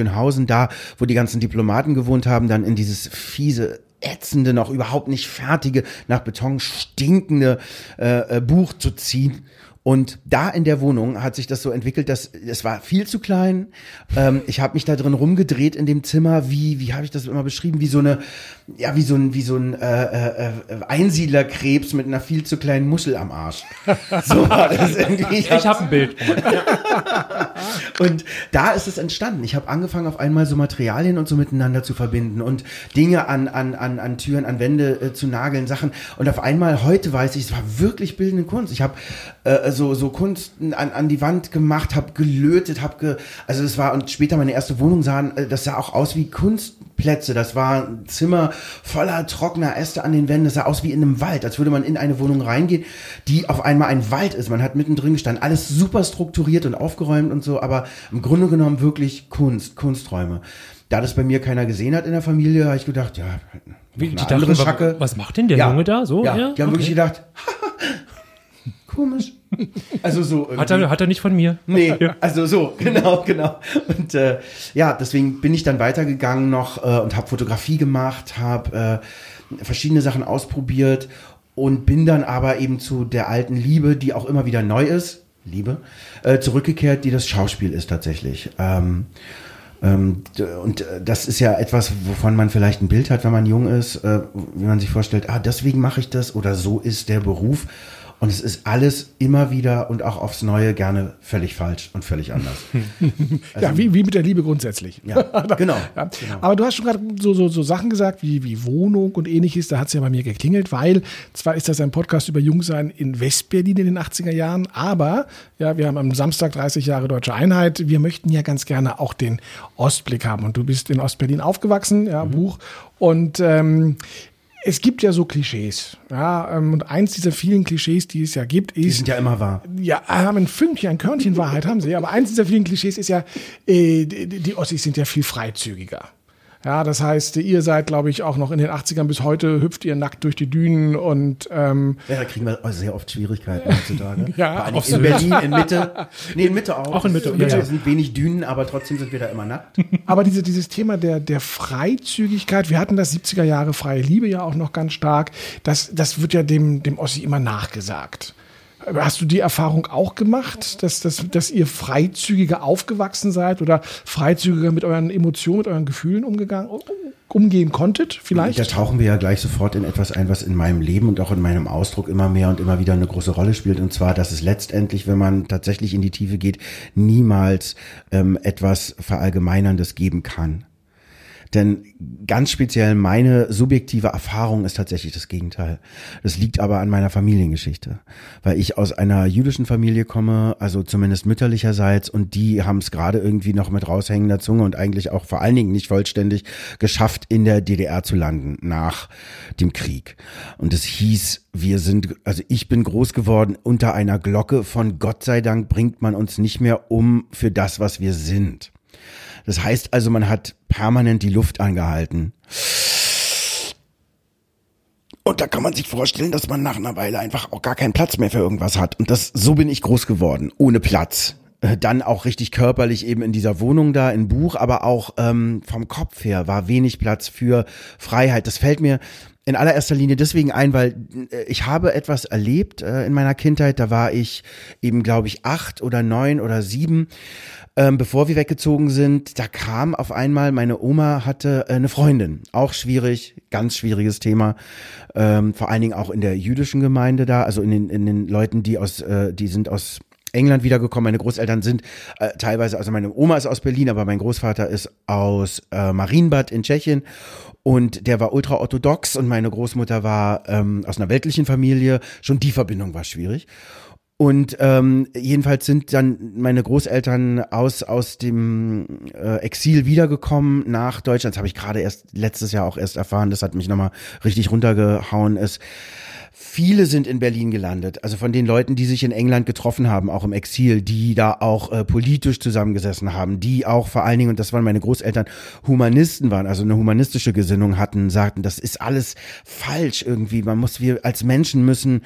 Schönhausen, da, wo die ganzen Diplomaten gewohnt haben, dann in dieses fiese ätzende, noch überhaupt nicht fertige, nach Beton stinkende äh, äh, Buch zu ziehen Und da in der Wohnung hat sich das so entwickelt, dass es war viel zu klein. Ähm, ich habe mich da drin rumgedreht in dem Zimmer, wie wie habe ich das immer beschrieben, wie so eine ja wie so ein wie so ein äh, äh, äh Einsiedlerkrebs mit einer viel zu kleinen Muschel am Arsch. (laughs) So war das irgendwie. Ich, ich habe ein Bild. (laughs) und da ist es entstanden. Ich habe angefangen auf einmal so Materialien und so miteinander zu verbinden und Dinge an an an an Türen, an Wände äh, zu nageln, Sachen. Und auf einmal heute weiß ich, es war wirklich bildende Kunst. Ich habe äh, so, so Kunst an, an die Wand gemacht, habe gelötet, habe ge, also es war, und später meine erste Wohnung sahen, äh, das sah auch aus wie Kunstplätze. Das war ein Zimmer voller trockener Äste an den Wänden. Das sah aus wie in einem Wald, als würde man in eine Wohnung reingehen, die auf einmal ein Wald ist. Man hat mittendrin gestanden. Alles super strukturiert und aufgeräumt und so, aber im Grunde genommen wirklich Kunst, Kunsträume. Da das bei mir keiner gesehen hat in der Familie, habe ich gedacht, ja, Wie, die dachten, Schacke. Was macht denn der ja, Junge da? So? Ja, ja? die haben okay. wirklich gedacht, (laughs) komisch. (laughs) Also so. Irgendwie. Hat er, hat er nicht von mir. Nee, also so, (laughs) genau, genau. Und äh, ja, deswegen bin ich dann weitergegangen noch äh, und habe Fotografie gemacht, habe äh, verschiedene Sachen ausprobiert und bin dann aber eben zu der alten Liebe, die auch immer wieder neu ist, Liebe, äh, zurückgekehrt, die das Schauspiel ist tatsächlich. Ähm, ähm, und äh, das ist ja etwas, wovon man vielleicht ein Bild hat, wenn man jung ist, äh, wie man sich vorstellt, ah, deswegen mache ich das oder so ist der Beruf. Und es ist alles immer wieder und auch aufs Neue gerne völlig falsch und völlig anders. (laughs) Also, ja, wie, wie mit der Liebe grundsätzlich. Ja, (laughs) genau, ja. genau. Aber du hast schon gerade so, so, so Sachen gesagt wie, wie Wohnung und ähnliches. Da hat es ja bei mir geklingelt, weil zwar ist das ein Podcast über Jungsein in Westberlin in den 80er Jahren, aber ja, wir haben am Samstag 30 Jahre Deutsche Einheit. Wir möchten ja ganz gerne auch den Ostblick haben. Und du bist in Ostberlin aufgewachsen, ja, mhm. Buch. Und ähm, es gibt ja so Klischees. Ja, ähm, und eins dieser vielen Klischees, die es ja gibt, ist. Die sind ja immer wahr. Ja, haben ein Fünkchen, ein Körnchen Wahrheit haben sie. Aber eins dieser vielen Klischees ist ja, äh, die, die Ossis sind ja viel freizügiger. Ja, das heißt, ihr seid, glaube ich, auch noch in den 80ern bis heute hüpft ihr nackt durch die Dünen und ähm, Ja, da kriegen wir sehr oft Schwierigkeiten heutzutage. ja, auch in Berlin, in Mitte. (laughs) Nee, in Mitte auch. Auch in Mitte. In Mitte ja, ja. sind wenig Dünen, aber trotzdem sind wir da immer nackt. Aber diese, dieses Thema der, der Freizügigkeit, wir hatten das 70er Jahre freie Liebe ja auch noch ganz stark, das, das wird ja dem, dem Ossi immer nachgesagt. Hast du die Erfahrung auch gemacht, dass, dass, dass ihr freizügiger aufgewachsen seid oder freizügiger mit euren Emotionen, mit euren Gefühlen umgegangen, umgehen konntet, vielleicht? Da tauchen wir ja gleich sofort in etwas ein, was in meinem Leben und auch in meinem Ausdruck immer mehr und immer wieder eine große Rolle spielt. Und zwar, dass es letztendlich, wenn man tatsächlich in die Tiefe geht, niemals ähm, etwas Verallgemeinerndes geben kann. Denn ganz speziell meine subjektive Erfahrung ist tatsächlich das Gegenteil. Das liegt aber an meiner Familiengeschichte, weil ich aus einer jüdischen Familie komme, also zumindest mütterlicherseits, und die haben es gerade irgendwie noch mit raushängender Zunge und eigentlich auch vor allen Dingen nicht vollständig geschafft, in der DDR zu landen nach dem Krieg. Und es hieß, wir sind, also ich bin groß geworden unter einer Glocke von Gott sei Dank bringt man uns nicht mehr um für das, was wir sind. Das heißt also, man hat permanent die Luft angehalten. Und da kann man sich vorstellen, dass man nach einer Weile einfach auch gar keinen Platz mehr für irgendwas hat. Und das, so bin ich groß geworden, ohne Platz. Äh, dann auch richtig körperlich eben in dieser Wohnung da, in Buch, aber auch ähm, vom Kopf her war wenig Platz für Freiheit. Das fällt mir in allererster Linie deswegen ein, weil äh, ich habe etwas erlebt äh, in meiner Kindheit. Da war ich eben, glaube ich, acht oder neun oder sieben ähm, bevor wir weggezogen sind, da kam auf einmal, meine Oma hatte äh, eine Freundin. Auch schwierig, ganz schwieriges Thema. Ähm, vor allen Dingen auch in der jüdischen Gemeinde da, also in den, in den Leuten, die aus, äh, die sind aus England wiedergekommen. Meine Großeltern sind äh, teilweise, also meine Oma ist aus Berlin, aber mein Großvater ist aus äh, Marienbad in Tschechien und der war ultra-orthodox und meine Großmutter war ähm, aus einer weltlichen Familie. Schon die Verbindung war schwierig. Und ähm, jedenfalls sind dann meine Großeltern aus aus dem äh, Exil wiedergekommen nach Deutschland. Das habe ich gerade erst letztes Jahr auch erst erfahren. Das hat mich nochmal richtig runtergehauen. Ist Viele sind in Berlin gelandet, also von den Leuten, die sich in England getroffen haben, auch im Exil, die da auch äh, politisch zusammengesessen haben, die auch vor allen Dingen, und das waren meine Großeltern, Humanisten waren, also eine humanistische Gesinnung hatten, sagten, das ist alles falsch irgendwie. Man muss, wir als Menschen müssen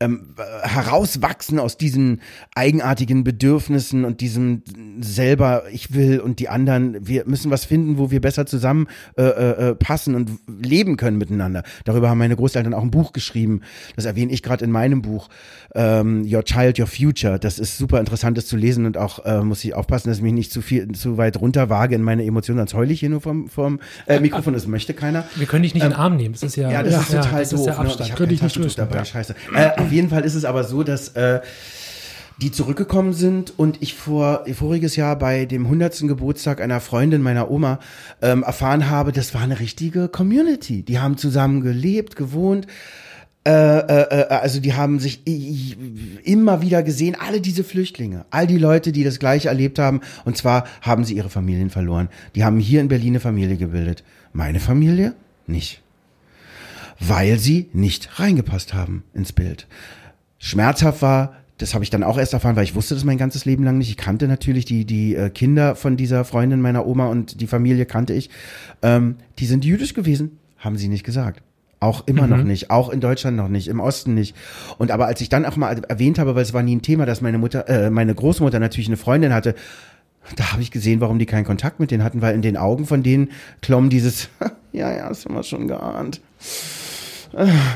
ähm, herauswachsen aus diesen eigenartigen Bedürfnissen und diesem selber, ich will und die anderen, wir müssen was finden, wo wir besser zusammen äh, äh, passen und leben können miteinander. Darüber haben meine Großeltern auch ein Buch geschrieben. Das erwähne ich gerade in meinem Buch, ähm, Your Child, Your Future. Das ist super interessant, das zu lesen und auch äh, muss ich aufpassen, dass ich mich nicht zu viel, zu weit runter wage in meine Emotionen, sonst heule ich hier nur vom, vom äh, Mikrofon, das möchte keiner. Wir können dich nicht in den Arm nehmen. Das ist ja, Ja, das ist total das doof. Ist der ne? Abstand. Ich habe kein Taschentuch dabei, scheiße. Äh, auf jeden Fall ist es aber so, dass äh, die zurückgekommen sind und ich vor voriges Jahr bei dem 100. Geburtstag einer Freundin meiner Oma ähm, erfahren habe, das war eine richtige Community. Die haben zusammen gelebt, gewohnt. Äh, äh, äh, also die haben sich immer wieder gesehen, alle diese Flüchtlinge, all die Leute, die das gleiche erlebt haben. Und zwar haben sie ihre Familien verloren. Die haben hier in Berlin eine Familie gebildet. Meine Familie nicht weil sie nicht reingepasst haben ins Bild. Schmerzhaft war, das habe ich dann auch erst erfahren, weil ich wusste das mein ganzes Leben lang nicht. Ich kannte natürlich die, die äh, Kinder von dieser Freundin meiner Oma und die Familie kannte ich. Ähm, die sind jüdisch gewesen, haben sie nicht gesagt. Auch immer noch nicht, auch in Deutschland noch nicht, im Osten nicht. Und aber als ich dann auch mal erwähnt habe, weil es war nie ein Thema, dass meine Mutter, äh, meine Großmutter natürlich eine Freundin hatte, da habe ich gesehen, warum die keinen Kontakt mit denen hatten, weil in den Augen von denen klomm dieses, (laughs) ja, ja, das haben wir schon geahnt.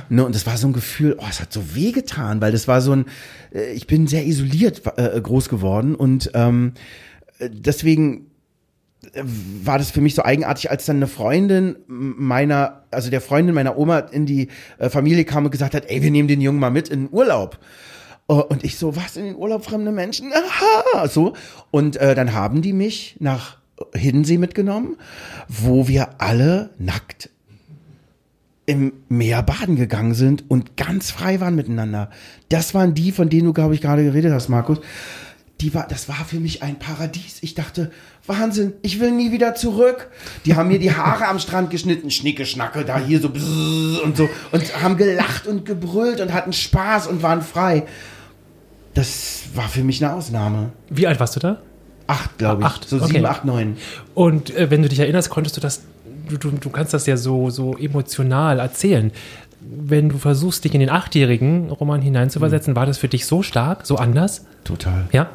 Ne, und das war so ein Gefühl, oh, es hat so weh getan, weil das war so ein, äh, ich bin sehr isoliert äh, groß geworden und ähm, äh, deswegen äh, war das für mich so eigenartig, als dann eine Freundin meiner, also der Freundin meiner Oma in die Familie kam und gesagt hat, ey, wir nehmen den Jungen mal mit in den Urlaub. Äh, Und ich so, was in den Urlaub fremde Menschen? (laughs) Aha, so. Und äh, dann haben die mich nach Hiddensee mitgenommen, wo wir alle nackt im Meer baden gegangen sind und ganz frei waren miteinander. Das waren die, von denen du, glaube ich, gerade geredet hast, Markus. Die war, das war für mich ein Paradies. Ich dachte, Wahnsinn, ich will nie wieder zurück. Die haben mir die Haare am Strand geschnitten, Schnicke, Schnacke, da hier so und so und haben gelacht und gebrüllt und hatten Spaß und waren frei. Das war für mich eine Ausnahme. Wie alt warst du da? Acht, glaube ich. Acht, so okay. sieben, acht, neun. Und äh, wenn du dich erinnerst, konntest du das, du, du, du kannst das ja so, so emotional erzählen. Wenn du versuchst, dich in den achtjährigen Roman hineinzuversetzen, war das für dich so stark, so anders? Total. Ja?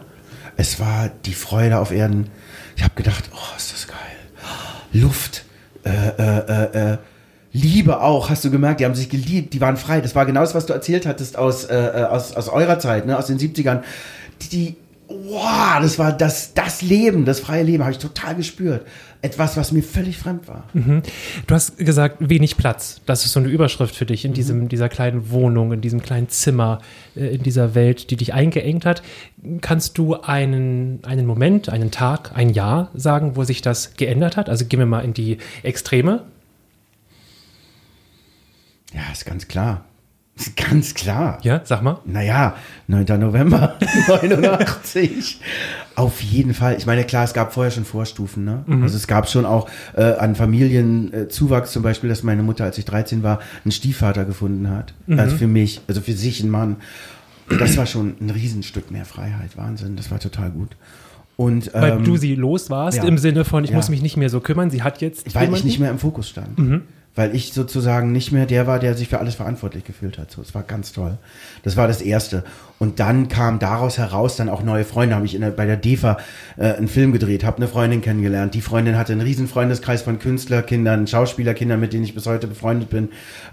Es war die Freude auf Erden. Ich habe gedacht, oh, ist das geil. Luft, äh, äh, äh, äh, Liebe auch, hast du gemerkt, die haben sich geliebt, die waren frei. Das war genau das, was du erzählt hattest aus, äh, äh, aus, aus eurer Zeit, ne, aus den 70ern. Die, die wow, das war das, das Leben, das freie Leben, habe ich total gespürt. Etwas, was mir völlig fremd war. Du hast gesagt, wenig Platz. Das ist so eine Überschrift für dich in Mhm. diesem, dieser kleinen Wohnung, in diesem kleinen Zimmer, äh, in dieser Welt, die dich eingeengt hat. Kannst du einen, einen Moment, einen Tag, ein Jahr sagen, wo sich das geändert hat? Also gehen wir mal in die Extreme. Ja, ist ganz klar. (laughs) Ganz klar. Ja, sag mal. Naja, 9. November (laughs) 89. Auf jeden Fall. Ich meine, klar, es gab vorher schon Vorstufen. Ne? Also es gab schon auch äh, an Familienzuwachs zum Beispiel, dass meine Mutter, als ich 13 war, einen Stiefvater gefunden hat. Also für mich, also für sich ein Mann. Und das war schon ein Riesenstück mehr Freiheit. Wahnsinn, das war total gut. Und, Weil ähm, du sie los warst, ja. im Sinne von, ich Ja. muss mich nicht mehr so kümmern, sie hat jetzt weil ich jemanden? nicht mehr im Fokus stand. Mhm. Weil ich sozusagen nicht mehr der war, der sich für alles verantwortlich gefühlt hat. So, es war ganz toll. Das war das Erste. Und dann kam daraus heraus dann auch neue Freunde. Habe ich in der, bei der DEFA äh, einen Film gedreht, habe eine Freundin kennengelernt. Die Freundin hatte einen riesen Freundeskreis von Künstlerkindern, Schauspielerkindern, mit denen ich bis heute befreundet bin.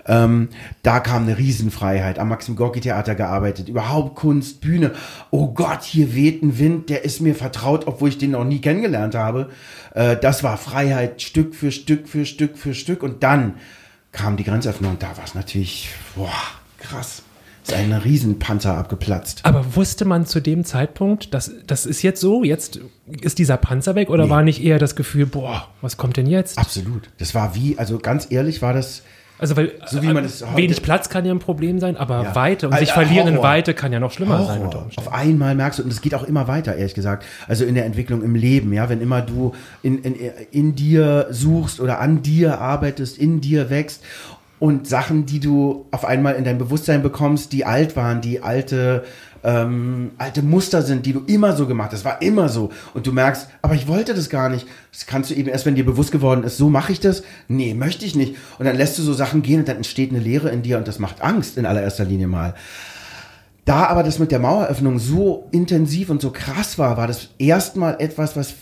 Ähm, da kam eine Riesenfreiheit. Am Maxim Gorki Theater gearbeitet. Überhaupt Kunst, Bühne. Oh Gott, hier weht ein Wind, der ist mir vertraut, obwohl ich den noch nie kennengelernt habe. Äh, das war Freiheit Stück für Stück für Stück für Stück. Und dann kam die Grenzöffnung da war es natürlich, boah, krass. Ist ein Riesenpanzer abgeplatzt. Aber wusste man zu dem Zeitpunkt, dass das ist jetzt so, jetzt ist dieser Panzer weg oder Nee. war nicht eher das Gefühl, boah, was kommt denn jetzt? Absolut. Das war wie, also ganz ehrlich war das, Also weil So wie man äh, es heute- wenig Platz kann ja ein Problem sein, aber Ja. Weite und Alter, sich verlieren in Horror. Weite kann ja noch schlimmer sein unter Horror. Auf einmal merkst du, und es geht auch immer weiter, ehrlich gesagt. Also in der Entwicklung im Leben, ja, wenn immer du in, in, in dir suchst oder an dir arbeitest, in dir wächst und Sachen, die du auf einmal in dein Bewusstsein bekommst, die alt waren, die alte, ähm, alte Muster sind, die du immer so gemacht hast. War immer so. Und du merkst, aber ich wollte das gar nicht. Das kannst du eben erst, wenn dir bewusst geworden ist, so mache ich das. Nee, möchte ich nicht. Und dann lässt du so Sachen gehen und dann entsteht eine Leere in dir und das macht Angst in allererster Linie mal. da aber das mit der Maueröffnung so intensiv und so krass war, war das erstmal etwas, was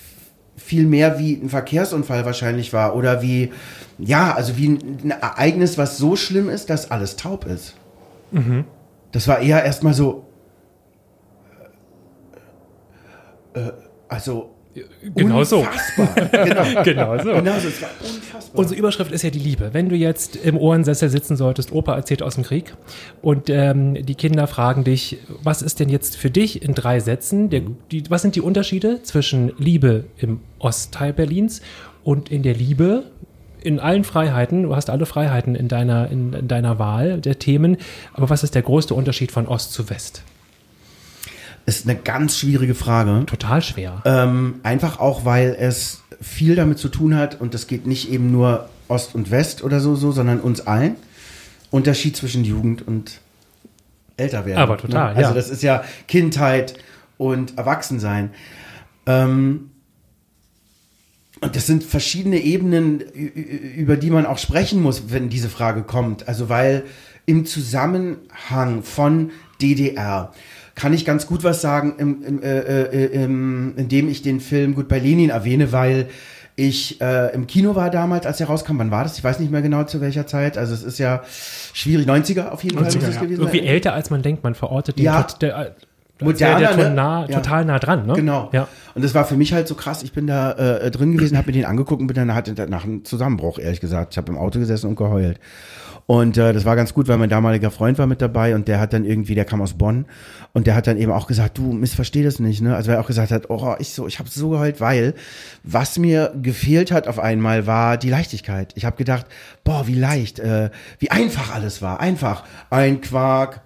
viel mehr wie ein Verkehrsunfall wahrscheinlich war oder wie, ja, also wie ein Ereignis, was so schlimm ist, dass alles taub ist. Mhm. Das war eher erstmal so, äh, äh also Genau so. (laughs) genau. genau so. Genau so. Es war unfassbar. Unsere Überschrift ist ja die Liebe. Wenn du jetzt im Ohrensessel sitzen solltest, Opa erzählt aus dem Krieg und ähm, die Kinder fragen dich, was ist denn jetzt für dich in drei Sätzen, der, die, was sind die Unterschiede zwischen Liebe im Ostteil Berlins und in der Liebe in allen Freiheiten, du hast alle Freiheiten in deiner, in, in deiner Wahl der Themen, aber was ist der größte Unterschied von Ost zu West? Ist eine ganz schwierige Frage. Total schwer. Ähm, einfach auch, weil es viel damit zu tun hat und das geht nicht eben nur Ost und West oder so, so sondern uns allen. Unterschied zwischen Jugend und Älterwerden. Aber total, ne? Also ja. das ist ja Kindheit und Erwachsensein. Ähm, und das sind verschiedene Ebenen, über die man auch sprechen muss, wenn diese Frage kommt. Also weil im Zusammenhang von DDR, kann ich ganz gut was sagen, im, im, äh, äh, im, indem ich den Film Gut bei Lenin erwähne, weil ich äh, im Kino war damals, als er rauskam. Wann war das? Ich weiß nicht mehr genau zu welcher Zeit. Also es ist ja schwierig. 90er auf jeden 90er, Fall muss es ja. gewesen Irgendwie älter, als man denkt. Man verortet den ja. tot, der, Moderner, der, der ne? nah, ja. total nah dran. Ne? Genau. Ja. Und das war für mich halt so krass. Ich bin da äh, drin gewesen, habe mir den angeguckt und bin dann nach einem Zusammenbruch, ehrlich gesagt. Ich habe im Auto gesessen und geheult. Und äh, das war ganz gut, weil mein damaliger Freund war mit dabei und der hat dann irgendwie, der kam aus Bonn und der hat dann eben auch gesagt, du missversteh das nicht, ne? Also er auch gesagt hat, oh, ich so, ich habe so geheult, weil was mir gefehlt hat auf einmal war die Leichtigkeit. Ich habe gedacht, boah, wie leicht, äh, wie einfach alles war, einfach ein Quark,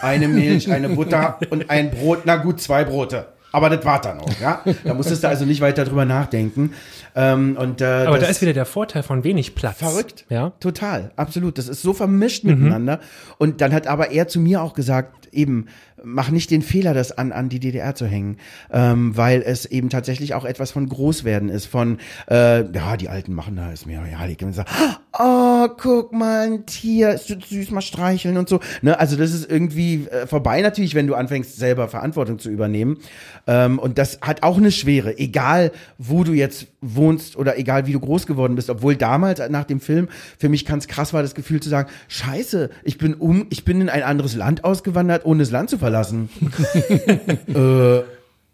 eine Milch, eine Butter und ein Brot, na gut, zwei Brote. Aber das war dann auch, ja. Da musstest du also nicht weiter drüber nachdenken. Ähm, und, äh, Aber da ist wieder der Vorteil von wenig Platz. Verrückt. Ja. Total, absolut. Das ist so vermischt mhm. miteinander. Und dann hat aber er zu mir auch gesagt, eben, mach nicht den Fehler, das an, an die DDR zu hängen, ähm, weil es eben tatsächlich auch etwas von Großwerden ist, von, äh, ja, die Alten machen da, ist mir ja, die können sagen, oh, guck mal, ein Tier, ist süß, mal streicheln und so. Ne? Also das ist irgendwie äh, vorbei natürlich, wenn du anfängst, selber Verantwortung zu übernehmen. Ähm, und das hat auch eine Schwere, egal wo du jetzt wohnst oder egal wie du groß geworden bist, obwohl damals nach dem Film für mich ganz krass war das Gefühl zu sagen, scheiße, ich bin um, ich bin in ein anderes Land ausgewandert, ohne das Land zu verlassen. (laughs) äh,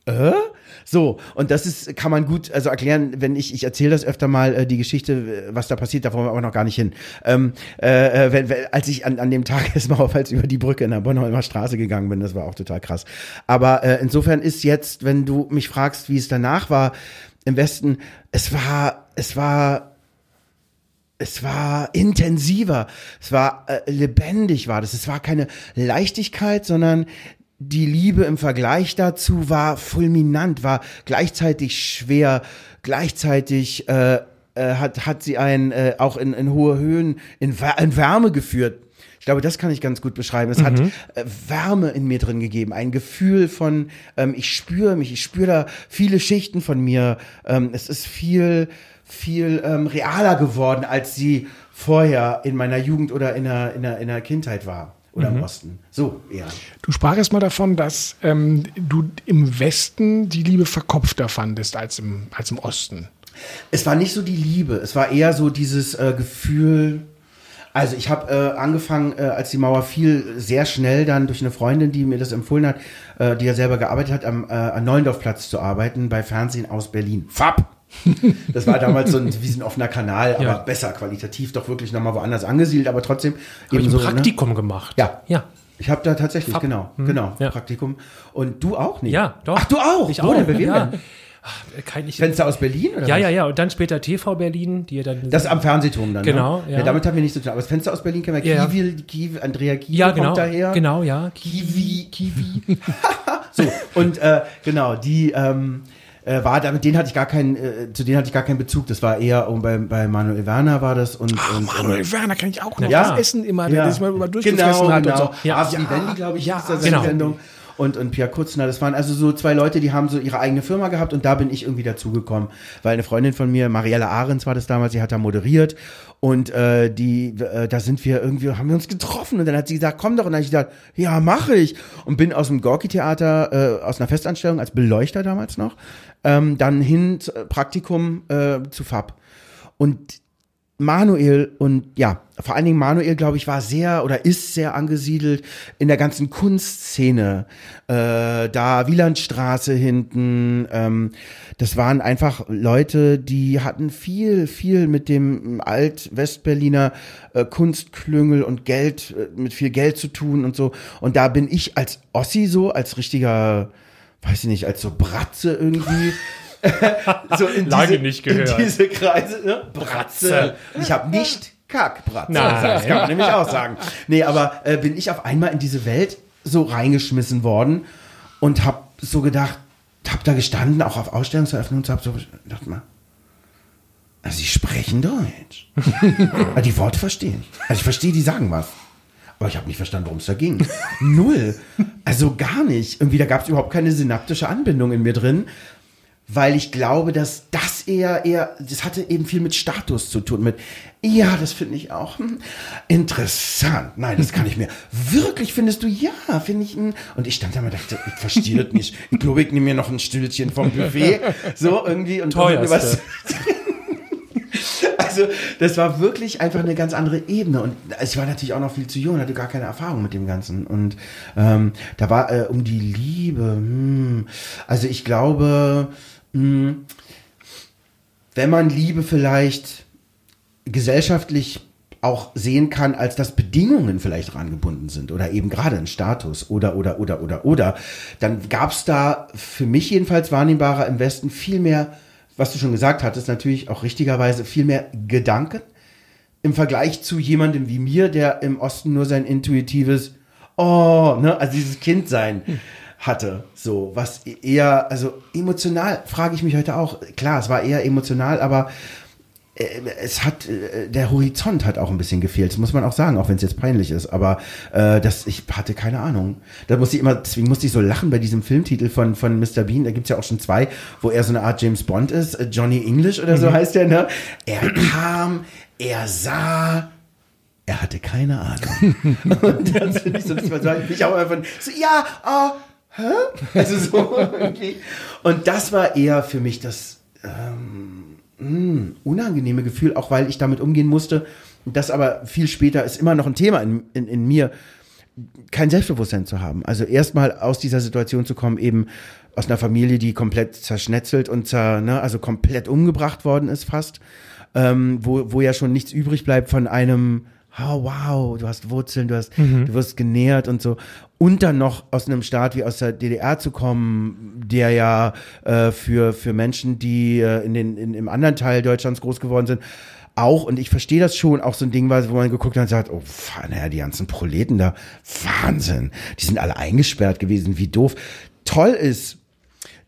äh? So, und das ist, kann man gut also erklären, wenn ich, ich erzähle das öfter mal, äh, die Geschichte, äh, was da passiert, da wollen wir aber noch gar nicht hin. Ähm, äh, wenn, wenn, als ich an, an dem Tag (laughs) erstmal auf als über die Brücke in der Bornholmer Straße gegangen bin, das war auch total krass. Aber äh, insofern ist jetzt, wenn du mich fragst, wie es danach war, im Westen, es war, es war es war intensiver, es war äh, lebendig war das. Es war keine Leichtigkeit, sondern die Liebe im Vergleich dazu war fulminant, war gleichzeitig schwer, gleichzeitig äh, äh, hat, hat sie einen äh, auch in, in hohe Höhen, in, in Wärme geführt. Ich glaube, das kann ich ganz gut beschreiben. Es mhm. hat äh, Wärme in mir drin gegeben, ein Gefühl von, ähm, ich spüre mich, ich spüre da viele Schichten von mir. Ähm, es ist viel, viel ähm, realer geworden, als sie vorher in meiner Jugend oder in der, in der, in der Kindheit war oder mhm. im Osten. So, ja. Du sprachst mal davon, dass ähm, du im Westen die Liebe verkopfter fandest als im, als im Osten. Es war nicht so die Liebe, es war eher so dieses äh, Gefühl. Also ich habe äh, angefangen, äh, als die Mauer fiel, sehr schnell dann durch eine Freundin, die mir das empfohlen hat, äh, die ja selber gearbeitet hat, am, äh, am Neuendorfplatz zu arbeiten, bei Fernsehen aus Berlin. FAB! (laughs) Das war damals so ein, wie ein offener Kanal, aber Ja. besser, qualitativ doch wirklich nochmal woanders angesiedelt, aber trotzdem ich eben ein. Ne? Praktikum gemacht. Ja. Ja. Ich habe da tatsächlich, Fab. genau, Mhm. genau, Ja. Praktikum. Und du auch nicht? Ja, doch. Ach, du auch? Ich Wo auch. denn? Bei wem ja. denn? Ach, Kein, ich, Fenster aus Berlin? Oder ja, was? ja, ja. Und dann später TV Berlin, die dann. Das am Fernsehturm dann. Genau, ne? ja. ja. Damit haben wir nichts zu tun. Aber das Fenster aus Berlin kennen wir. Ja. Kiwi, Kiwi, Andrea Kiwi ja, kommt genau. daher. Genau, ja. Kiwi, Kiwi. (laughs) (laughs) so, und äh, genau, die ähm, äh, war da, mit denen hatte ich gar keinen, äh, zu denen hatte ich gar keinen Bezug. Das war eher, um, bei, bei Manuel Werner war das und, Ach, und Manuel Werner kann ich auch noch. Ja. Das Essen immer, der das mal über durchgefressen genau, hat genau. und so. Ja. Arsene Wendy, glaube ich, Ja, hieß das genau. Sendung. Und, und Pierre Kutzner. Das waren also so zwei Leute, die haben so ihre eigene Firma gehabt und da bin ich irgendwie dazugekommen, weil eine Freundin von mir, Marielle Ahrens war das damals, sie hat da moderiert und äh, die, äh, da sind wir irgendwie, haben wir uns getroffen und dann hat sie gesagt, komm doch. Und dann habe ich gesagt, ja, mache ich. Und bin aus dem Gorki-Theater, äh, aus einer Festanstellung als Beleuchter damals noch, ähm, dann hin äh, Praktikum äh, zu FAB. Und Manuel und ja, vor allen Dingen Manuel, glaube ich, war sehr oder ist sehr angesiedelt in der ganzen Kunstszene. Äh, da Wielandstraße hinten, ähm, das waren einfach Leute, die hatten viel, viel mit dem Alt-Westberliner äh, Kunstklüngel und Geld, äh, mit viel Geld zu tun und so. Und da bin ich als Ossi so, als richtiger, weiß ich nicht, als so Bratze irgendwie. (laughs) so in Lange diese, nicht gehört. In diese Kreise, ne? Bratze. Ich habe nicht Kackbratze. Nein. Das kann man nämlich auch sagen. Nee, aber äh, bin ich auf einmal in diese Welt so reingeschmissen worden und habe so gedacht, hab da gestanden, auch auf Ausstellungseröffnung und hab so gedacht mal, also sie sprechen Deutsch. Aber die Worte verstehe ich. Also ich verstehe, die sagen was. Aber ich habe nicht verstanden, worum es da ging. Null. Also gar nicht. Irgendwie, da gab es überhaupt keine synaptische Anbindung in mir drin weil ich glaube, dass das eher, eher, das hatte eben viel mit Status zu tun, mit, ja, das finde ich auch hm, interessant. Nein, das kann ich mir. (laughs) Wirklich findest du, ja, finde ich. Hm. Und ich stand da und dachte, ich verstehe das nicht. Ich glaube, ich nehme mir noch ein Stühlchen vom Buffet, so irgendwie und Teuerste. was. (laughs) Also, das war wirklich einfach eine ganz andere Ebene. Und ich war natürlich auch noch viel zu jung, hatte gar keine Erfahrung mit dem Ganzen. Und ähm, da war äh, um die Liebe. Hm, also, ich glaube, hm, wenn man Liebe vielleicht gesellschaftlich auch sehen kann, als dass Bedingungen vielleicht dran gebunden sind oder eben gerade ein Status oder oder oder oder oder, dann gab es da für mich jedenfalls wahrnehmbarer im Westen viel mehr, was du schon gesagt hattest, natürlich auch richtigerweise viel mehr Gedanken im Vergleich zu jemandem wie mir, der im Osten nur sein intuitives Oh, ne, also dieses Kindsein hatte, so was eher, also emotional frage ich mich heute auch. Klar, es war eher emotional, aber äh, es hat äh, der Horizont hat auch ein bisschen gefehlt, das muss man auch sagen, auch wenn es jetzt peinlich ist. Aber äh, das, ich hatte keine Ahnung. Da musste ich immer, deswegen musste ich so lachen bei diesem Filmtitel von von Mr. Bean. Da gibt's ja auch schon zwei, wo er so eine Art James Bond ist, äh, Johnny English oder so heißt der. Ne? Er kam, er sah. Er hatte keine Ahnung. (laughs) Und das finde ich so, das war ich auch einfach so, ja, oh, hä? Also so (laughs) irgendwie. Und das war eher für mich das ähm, mh, unangenehme Gefühl, auch weil ich damit umgehen musste. Das aber viel später ist immer noch ein Thema in, in, in mir, kein Selbstbewusstsein zu haben. Also erstmal aus dieser Situation zu kommen, eben aus einer Familie, die komplett zerschnetzelt und zer, ne, also komplett umgebracht worden ist fast, ähm, wo, wo ja schon nichts übrig bleibt von einem oh, wow, du hast Wurzeln, du hast, du wirst genährt und so. Und dann noch aus einem Staat wie aus der DDR zu kommen, der ja äh, für, für Menschen, die äh, in den, in, im anderen Teil Deutschlands groß geworden sind, auch, und ich verstehe das schon, auch so ein Ding war, wo man geguckt hat und sagt, oh, naja, die ganzen Proleten da, Wahnsinn, die sind alle eingesperrt gewesen, wie doof. Toll ist,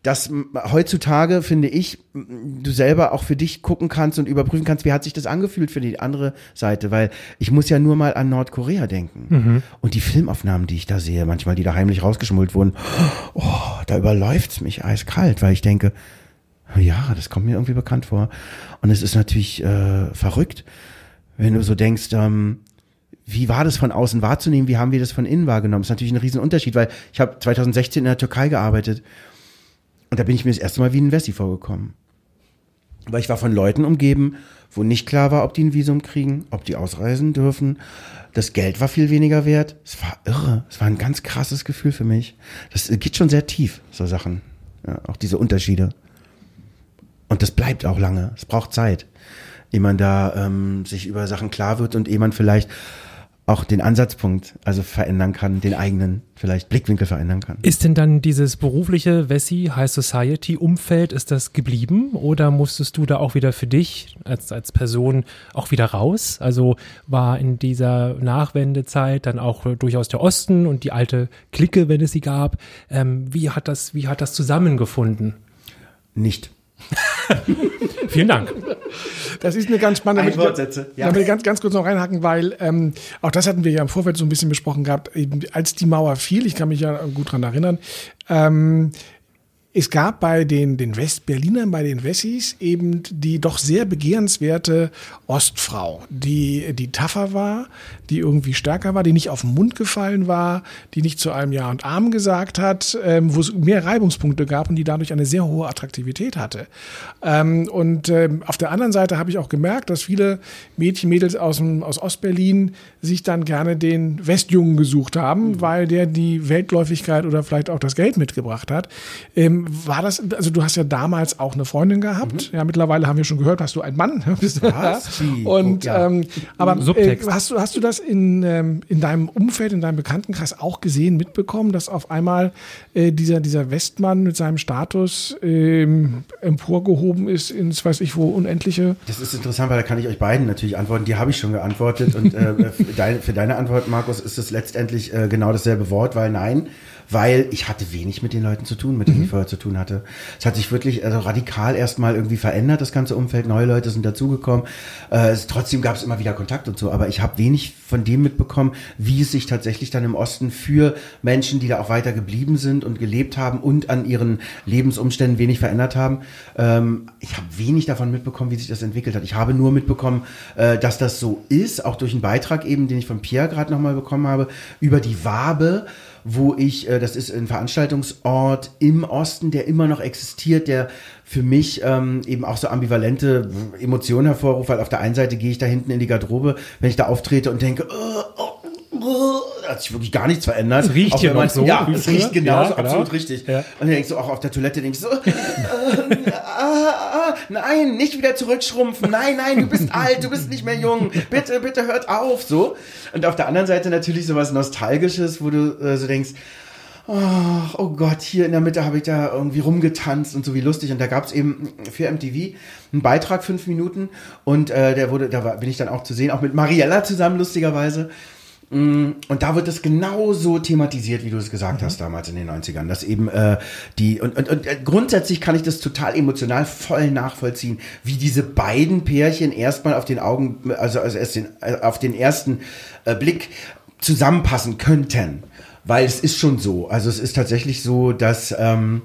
dass heutzutage, finde ich, du selber auch für dich gucken kannst und überprüfen kannst, wie hat sich das angefühlt für die andere Seite, weil ich muss ja nur mal an Nordkorea denken. Und die Filmaufnahmen, die ich da sehe, manchmal, die da heimlich rausgeschmult wurden, oh, da überläuft's mich eiskalt, weil ich denke, ja, das kommt mir irgendwie bekannt vor. Und es ist natürlich äh, verrückt, wenn du so denkst, ähm, wie war das von außen wahrzunehmen, wie haben wir das von innen wahrgenommen? Das ist natürlich ein Riesenunterschied, weil ich habe 2016 in der Türkei gearbeitet und da bin ich mir das erste Mal wie ein Wessi vorgekommen. Weil ich war von Leuten umgeben, wo nicht klar war, ob die ein Visum kriegen, ob die ausreisen dürfen. Das Geld war viel weniger wert. Es war irre. Es war ein ganz krasses Gefühl für mich. Das geht schon sehr tief, so Sachen. Ja, auch diese Unterschiede. Und das bleibt auch lange. Es braucht Zeit, ehe man da ähm, sich über Sachen klar wird und ehe man vielleicht auch den Ansatzpunkt also verändern kann, den eigenen vielleicht Blickwinkel verändern kann. Ist denn dann dieses berufliche Wessi High Society Umfeld, ist das geblieben oder musstest du da auch wieder für dich als, als Person auch wieder raus? Also war in dieser Nachwendezeit dann auch durchaus der Osten und die alte Clique, wenn es sie gab. Ähm, wie hat das, wie hat das zusammengefunden? Nicht. (laughs) Vielen Dank. Das ist eine ganz spannende Wortsätze, ja. ja. Da will ich ganz, ganz kurz noch reinhaken, weil ähm, auch das hatten wir ja im Vorfeld so ein bisschen besprochen gehabt, eben, als die Mauer fiel, ich kann mich ja gut dran erinnern, ähm, es gab bei den, den Westberlinern, bei den Wessis eben die doch sehr begehrenswerte Ostfrau, die, die tougher war, die irgendwie stärker war, die nicht auf den Mund gefallen war, die nicht zu einem Ja und Arm gesagt hat, ähm, wo es mehr Reibungspunkte gab und die dadurch eine sehr hohe Attraktivität hatte. Ähm, und ähm, auf der anderen Seite habe ich auch gemerkt, dass viele Mädchen, Mädels aus, dem, aus Ostberlin sich dann gerne den Westjungen gesucht haben, weil der die Weltläufigkeit oder vielleicht auch das Geld mitgebracht hat. Ähm, war das, also du hast ja damals auch eine Freundin gehabt. Ja, mittlerweile haben wir schon gehört, hast du einen Mann. (laughs) Was? Wie? Und Ja. ähm, aber äh, Subtext. hast du hast du das in ähm, in deinem Umfeld, in deinem Bekanntenkreis auch gesehen, mitbekommen, dass auf einmal äh, dieser dieser Westmann mit seinem Status ähm, emporgehoben ist ins weiß ich wo unendliche? Das ist interessant, weil da kann ich euch beiden natürlich antworten. Die habe ich schon geantwortet. Und äh, (laughs) für, deine, für deine Antwort, Markus, ist es letztendlich äh, genau dasselbe Wort, weil nein, weil ich hatte wenig mit den Leuten zu tun, mit denen ich vorher zu tun hatte. Es hat sich wirklich also radikal erstmal irgendwie verändert, das ganze Umfeld. Neue Leute sind dazugekommen. Äh, es, trotzdem gab es immer wieder Kontakt und so. Aber ich habe wenig von dem mitbekommen, wie es sich tatsächlich dann im Osten für Menschen, die da auch weiter geblieben sind und gelebt haben und an ihren Lebensumständen wenig verändert haben. Ähm, ich habe wenig davon mitbekommen, wie sich das entwickelt hat. Ich habe nur mitbekommen, äh, dass das so ist, auch durch einen Beitrag eben, den ich von Pierre gerade nochmal bekommen habe, über die Wabe, wo ich, äh, das ist ein Veranstaltungsort im Osten, der immer noch existiert, der für mich ähm, eben auch so ambivalente Emotionen hervorruft, weil auf der einen Seite gehe ich da hinten in die Garderobe, wenn ich da auftrete und denke, oh, oh, oh, da hat sich wirklich gar nichts verändert. Es riecht Auch hier man- noch so, Ja, es riecht genauso, Ja, genau. absolut richtig. Ja. Und dann denkst du auch auf der Toilette, denkst du, äh, (laughs) ah, ah, nein, nicht wieder zurückschrumpfen, nein, nein, du bist (laughs) alt, du bist nicht mehr jung, bitte, bitte hört auf, so. Und auf der anderen Seite natürlich sowas Nostalgisches, wo du äh, so denkst, Ach, oh Gott, hier in der Mitte habe ich da irgendwie rumgetanzt und so wie lustig. Und da gab es eben für MTV einen Beitrag, fünf Minuten. Und äh, der wurde, da war, bin ich dann auch zu sehen, auch mit Mariella zusammen, lustigerweise. Mm, Und da wird es genauso thematisiert, wie du es gesagt hast damals in den 90ern. Dass eben äh, die, und, und, und äh, grundsätzlich kann ich das total emotional voll nachvollziehen, wie diese beiden Pärchen erstmal auf den Augen, also, also erst den, äh, auf den ersten äh, Blick zusammenpassen könnten. Weil es ist schon so. Also es ist tatsächlich so, dass ähm,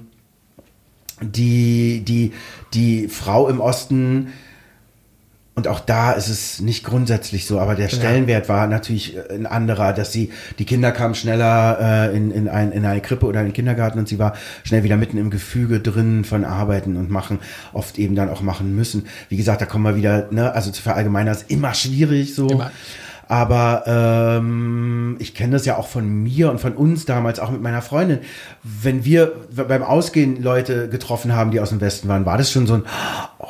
die, die, die Frau im Osten und auch da ist es nicht grundsätzlich so, aber der Stellenwert war natürlich äh, ein anderer, dass sie, die Kinder kamen schneller äh, in, in, ein, in eine Krippe oder in den Kindergarten und sie war schnell wieder mitten im Gefüge drin von Arbeiten und machen, oft eben dann auch machen müssen. Wie gesagt, da kommen wir wieder, ne, also zu verallgemeinern ist immer schwierig so. Immer. Aber ähm, ich kenne das ja auch von mir und von uns damals, auch mit meiner Freundin. Wenn wir beim Ausgehen Leute getroffen haben, die aus dem Westen waren, war das schon so ein, oh,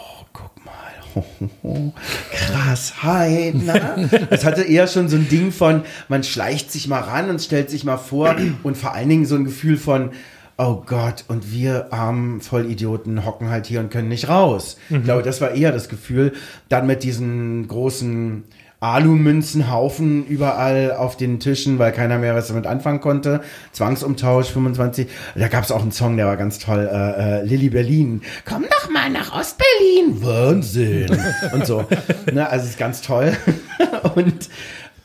krass, hi, na? Das hatte eher schon so ein Ding von, man schleicht sich mal ran und stellt sich mal vor und vor allen Dingen so ein Gefühl von, oh Gott, und wir armen Vollidioten hocken halt hier und können nicht raus. Ich glaube, das war eher das Gefühl. Dann mit diesen großen Alumünzenhaufen überall auf den Tischen, weil keiner mehr was damit anfangen konnte. Zwangsumtausch 25. Da gab es auch einen Song, der war ganz toll. Äh, äh, Lilly Berlin. Komm doch mal nach Ostberlin. Wahnsinn. Und so. (laughs) Ne, also es ist ganz toll. (laughs) Und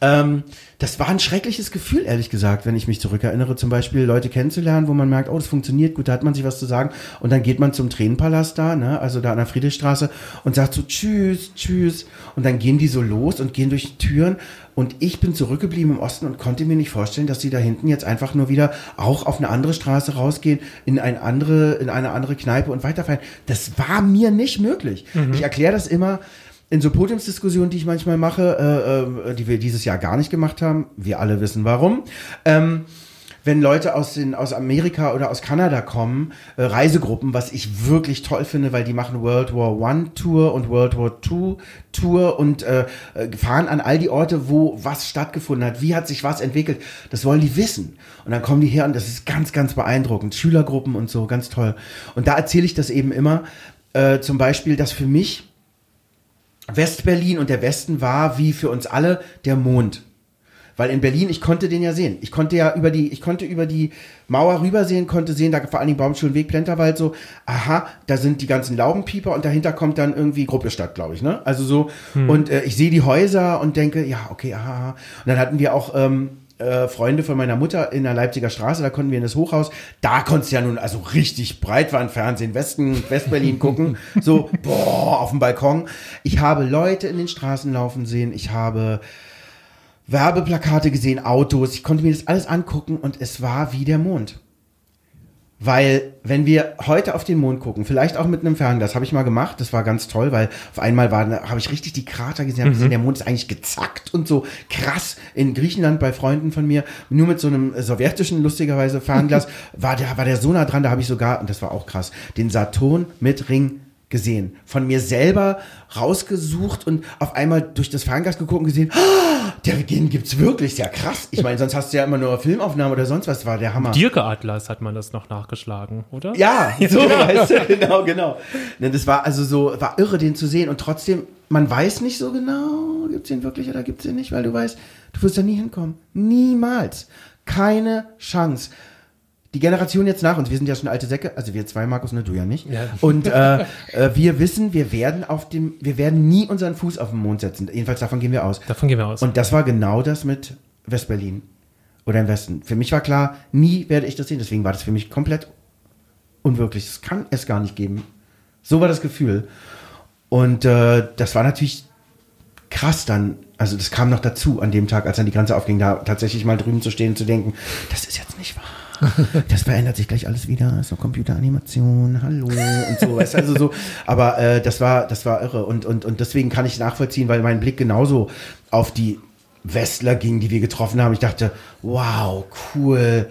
ähm, das war ein schreckliches Gefühl, ehrlich gesagt, wenn ich mich zurückerinnere, zum Beispiel Leute kennenzulernen, wo man merkt, oh, das funktioniert gut, da hat man sich was zu sagen. Und dann geht man zum Tränenpalast da, ne, also da an der Friedrichstraße und sagt so, tschüss, tschüss. Und dann gehen die so los und gehen durch die Türen. Und ich bin zurückgeblieben im Osten und konnte mir nicht vorstellen, dass die da hinten jetzt einfach nur wieder auch auf eine andere Straße rausgehen, in eine andere, in eine andere Kneipe und weiterfeiern. Das war mir nicht möglich. Ich erkläre das immer, in so Podiumsdiskussionen, die ich manchmal mache, äh, äh, die wir dieses Jahr gar nicht gemacht haben, wir alle wissen warum, ähm, wenn Leute aus, den, aus Amerika oder aus Kanada kommen, äh, Reisegruppen, was ich wirklich toll finde, weil die machen World War One Tour und World War Two Tour und äh, äh, fahren an all die Orte, wo was stattgefunden hat, wie hat sich was entwickelt. Das wollen die wissen. Und dann kommen die her und das ist ganz, ganz beeindruckend. Schülergruppen und so, ganz toll. Und da erzähle ich das eben immer, äh, zum Beispiel, dass für mich Westberlin und der Westen war wie für uns alle der Mond. Weil in Berlin, ich konnte den ja sehen. Ich konnte ja über die, ich konnte über die Mauer rübersehen, konnte sehen, da vor allen Dingen Baumschulenweg, Plenterwald so, aha, da sind die ganzen Laubenpieper und dahinter kommt dann irgendwie Gruppestadt, glaube ich, ne? Also so, und äh, ich sehe die Häuser und denke, ja, okay, aha, aha. Und dann hatten wir auch, ähm, äh, Freunde von meiner Mutter in der Leipziger Straße, da konnten wir in das Hochhaus, da konntest du ja nun also richtig Breitbandfernsehen Westen, Westberlin (laughs) gucken, so, boah, auf dem Balkon. Ich habe Leute in den Straßen laufen sehen, ich habe Werbeplakate gesehen, Autos, ich konnte mir das alles angucken und es war wie der Mond. Weil, wenn wir heute auf den Mond gucken, vielleicht auch mit einem Fernglas, habe ich mal gemacht, das war ganz toll, weil auf einmal war, habe ich richtig die Krater gesehen, hab gesehen, der Mond ist eigentlich gezackt und so krass. In Griechenland bei Freunden von mir, nur mit so einem sowjetischen, lustigerweise Fernglas, (laughs) war der, war der so nah dran, da habe ich sogar, und das war auch krass, den Saturn mit Ring gesehen. Von mir selber rausgesucht und auf einmal durch das Fernglas geguckt und gesehen, oh, der den gibt's wirklich, ist ja krass. Ich meine, sonst hast du ja immer nur Filmaufnahmen oder sonst was, war der Hammer. Dirke Atlas hat man das noch nachgeschlagen, oder? Ja, (laughs) so, (laughs) weißt du, genau, genau. Das war also so, war irre, den zu sehen und trotzdem, man weiß nicht so genau, gibt's den wirklich oder gibt's den nicht, weil du weißt, du wirst da nie hinkommen. Niemals. Keine Chance. Die Generation jetzt nach uns, wir sind ja schon alte Säcke, also wir zwei, Markus, ne, du ja nicht. Ja. Und äh, (laughs) äh, wir wissen, wir werden auf dem, wir werden nie unseren Fuß auf den Mond setzen. Jedenfalls davon gehen wir aus. Davon gehen wir aus. Und das war genau das mit Westberlin oder im Westen. Für mich war klar, nie werde ich das sehen. Deswegen war das für mich komplett unwirklich. Das kann es gar nicht geben. So war das Gefühl. Und äh, das war natürlich krass dann. Also das kam noch dazu an dem Tag, als dann die Grenze aufging, da tatsächlich mal drüben zu stehen und zu denken, das ist jetzt nicht wahr. (laughs) Das verändert sich gleich alles wieder. Noch Computeranimation, hallo und so. Weißt also so. Aber äh, das war, das war irre. Und, und, und deswegen kann ich nachvollziehen, weil mein Blick genauso auf die Westler ging, die wir getroffen haben. Ich dachte, wow, cool.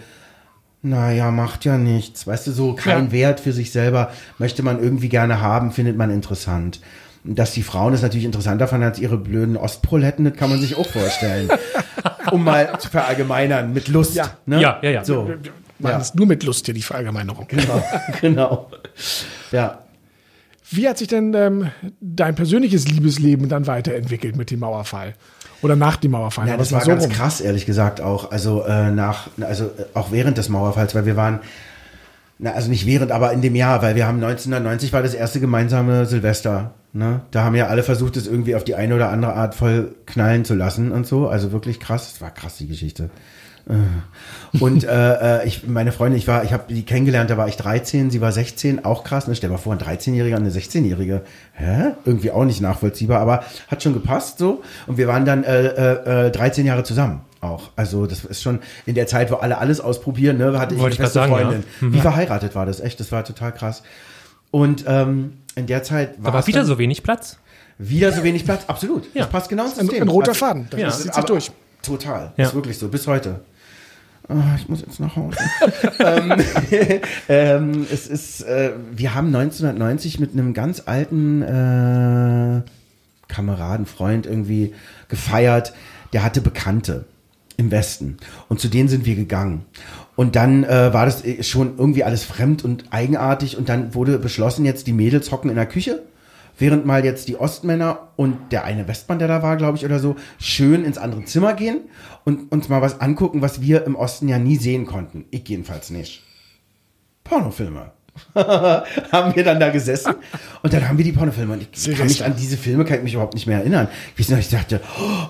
Naja, macht ja nichts. Weißt du, so kein Ja. Wert für sich selber möchte man irgendwie gerne haben, findet man interessant. Dass die Frauen das natürlich interessanter fanden als ihre blöden Ostproletten, das kann man sich auch vorstellen. (laughs) (laughs) um mal zu verallgemeinern, mit Lust. Ja. ne? Ja, ja, ja. So, Wir machen Ja. es nur mit Lust hier, die Verallgemeinerung. genau. (laughs) genau. Ja. Wie hat sich denn ähm, dein persönliches Liebesleben dann weiterentwickelt mit dem Mauerfall? Oder nach dem Mauerfall? Ja, das war ganz rum. krass, ehrlich gesagt auch. Also äh, nach, also auch während des Mauerfalls, weil wir waren, na, also nicht während, aber in dem Jahr, weil wir haben 1990 war das erste gemeinsame Silvester. Ne? Da haben ja alle versucht, es irgendwie auf die eine oder andere Art voll knallen zu lassen und so. Also wirklich krass. Das war krass, die Geschichte. Äh. Und äh, äh, ich, meine Freundin, ich war, ich habe die kennengelernt, da war ich 13, sie war 16, auch krass. Ne? Stell dir mal vor, ein 13-Jähriger und eine 16-Jährige. Hä? Irgendwie auch nicht nachvollziehbar, aber hat schon gepasst so. Und wir waren dann äh, äh, äh, 13 Jahre zusammen auch. Also das ist schon in der Zeit, wo alle alles ausprobieren, ne, hatte ich Wollte ich eine grad feste sagen, ja. Freundin. Wie verheiratet war das, echt, das war total krass. Und ähm, in der Zeit war es wieder dann so wenig Platz. wieder so wenig Platz, absolut. Ja. Das passt genau ins Ein, System. ein roter Also- Faden. Das Ja. zieht sich aber durch. Total. Ja. Ist wirklich so, bis heute. Ah, ich muss jetzt nach Hause. (laughs) ähm, (laughs) ähm, es ist, äh, wir haben 1990 mit einem ganz alten äh, Kameraden, Freund irgendwie gefeiert. Der hatte Bekannte im Westen. Und zu denen sind wir gegangen. Und dann äh, war das äh, schon irgendwie alles fremd und eigenartig. Und dann wurde beschlossen, jetzt die Mädels hocken in der Küche. Während mal jetzt die Ostmänner und der eine Westmann, der da war, glaube ich, oder so, schön ins andere Zimmer gehen und uns mal was angucken, was wir im Osten ja nie sehen konnten. Ich jedenfalls nicht. Pornofilme. (laughs) haben wir dann da gesessen und dann haben wir die Pornofilme und ich kann mich an diese Filme kann ich mich überhaupt nicht mehr erinnern. Ich dachte,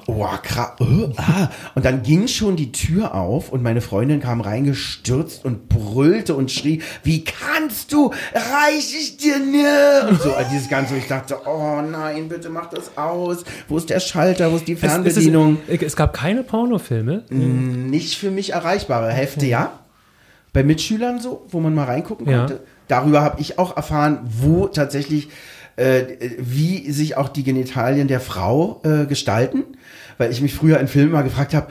oh, krass, oh, ah. und dann ging schon die Tür auf und meine Freundin kam reingestürzt und brüllte und schrie, wie kannst du, reich ich dir ne? Und so, dieses Ganze, ich dachte, oh nein, bitte mach das aus. Wo ist der Schalter, wo ist die Es, es, Fernbedienung? ist, es gab keine Pornofilme. nicht für mich erreichbare Hefte, ja. Bei Mitschülern so, wo man mal reingucken Ja. Darüber habe ich auch erfahren, wo tatsächlich, äh, wie sich auch die Genitalien der Frau äh, gestalten. Weil ich mich früher in Filmen mal gefragt habe,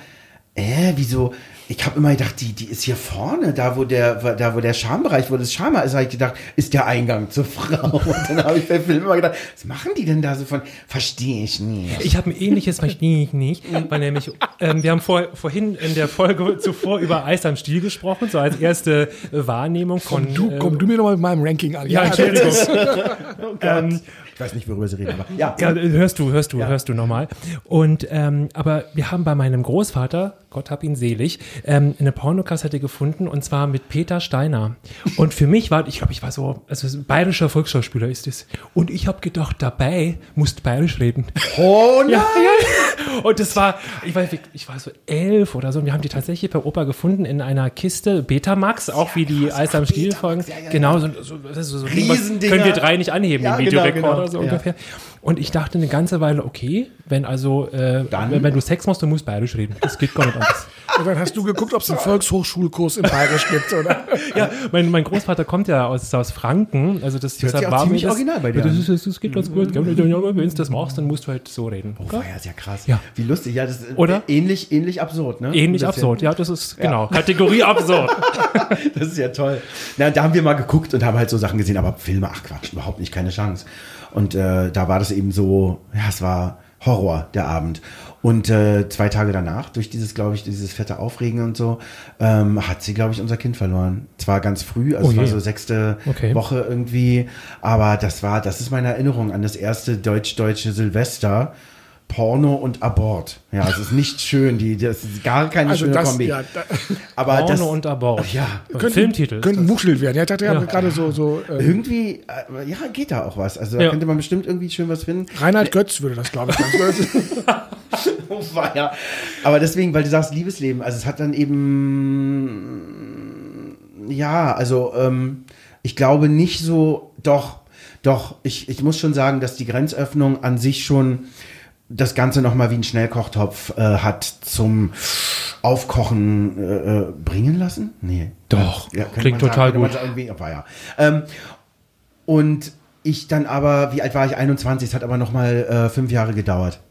äh, wieso? Ich habe immer gedacht, die, die ist hier vorne, da wo der, da wo der Schambereich, wo das Schama ist, habe ich gedacht, ist der Eingang zur Frau. (laughs) Und dann habe ich bei Filmen immer gedacht, was machen die denn da so von? Verstehe ich nicht. Ich habe ein ähnliches verstehe ich nicht, weil nämlich ähm, wir haben vor, vorhin in der Folge zuvor über Eis am Stiel gesprochen, so als erste äh, Wahrnehmung von Du, äh, komm du mir noch mal mit meinem Ranking an. Ja, Entschuldigung. (laughs) Oh ähm, Ich weiß nicht, worüber sie reden, aber ja. Ja, hörst du, hörst du, hörst du nochmal. Und ähm, aber wir haben bei meinem Großvater, Gott hab ihn selig, ähm, eine Pornokassette gefunden und zwar mit Peter Steiner. Und für mich war, ich glaube, ich war so, also so ein bayerischer Volksschauspieler ist es. Und ich habe gedacht, dabei musst bayerisch reden. Oh nein! Ja, ja. Und das war, ich weiß, ich war so elf oder so. Und wir haben die tatsächlich bei Opa gefunden in einer Kiste Betamax, auch wie die Eis am Stiel folgen. ja, ja, Genau, so, so, so, so können wir drei nicht anheben Ja, im genau, Videorekorder genau. so Ja. ungefähr. Und ich dachte eine ganze Weile, okay, wenn also, äh, Dann? wenn, wenn du Sex machst, du musst bayerisch reden. Das geht gar nicht anders. (laughs) Und dann hast du geguckt, ob es einen Volkshochschulkurs im Bayerisch gibt, oder? ja, mein, mein Großvater kommt ja aus, aus Franken, also das war mir ziemlich das, original bei dir Das, ist, das, das geht ganz gut. Wenn du das machst, dann musst du halt so reden. Oh, war ja sehr krass. Ja. Wie lustig. Ja, das ist Oder? ähnlich, ähnlich absurd, ne? Ähnlich absurd, ja, das ist, genau, Kategorie absurd. (laughs) Das ist ja toll. Na, da haben wir mal geguckt und haben halt so Sachen gesehen, aber Filme, ach Quatsch, überhaupt nicht, keine Chance. Und äh, da war das eben so, ja, es war Horror, der Abend. Und äh, zwei Tage danach, durch dieses, glaube ich, dieses fette Aufregen und so, ähm, hat sie, glaube ich, unser Kind verloren. Zwar ganz früh, also Oh es war so sechste Okay. Woche irgendwie, aber das war, das ist meine Erinnerung an das erste deutsch-deutsche Silvester. Porno und Abort. Ja, es ist nicht schön, die, das ist gar keine Also schöne das, Kombi. ja, da, aber Porno das, und Abort. Ja, könnte, Filmtitel. Könnte ein Wuchschild werden. Ja, ich dachte, ja, gerade so, so äh, Irgendwie, äh, ja, geht da auch was. Also da Ja. könnte man bestimmt irgendwie schön was finden. Reinhard Götz würde das, glaube ich. (laughs) Oh, ja. Aber deswegen, weil du sagst Liebesleben, also es hat dann eben, ja, also ähm, ich glaube nicht so, doch, doch, ich, ich muss schon sagen, dass die Grenzöffnung an sich schon das Ganze nochmal wie ein Schnellkochtopf äh, hat zum Aufkochen äh, äh, bringen lassen? Nee. Doch, Ja, klingt total man gut. sagen, war ja. Ähm, und ich dann aber, wie alt war ich? 21, es hat aber nochmal äh, fünf Jahre gedauert.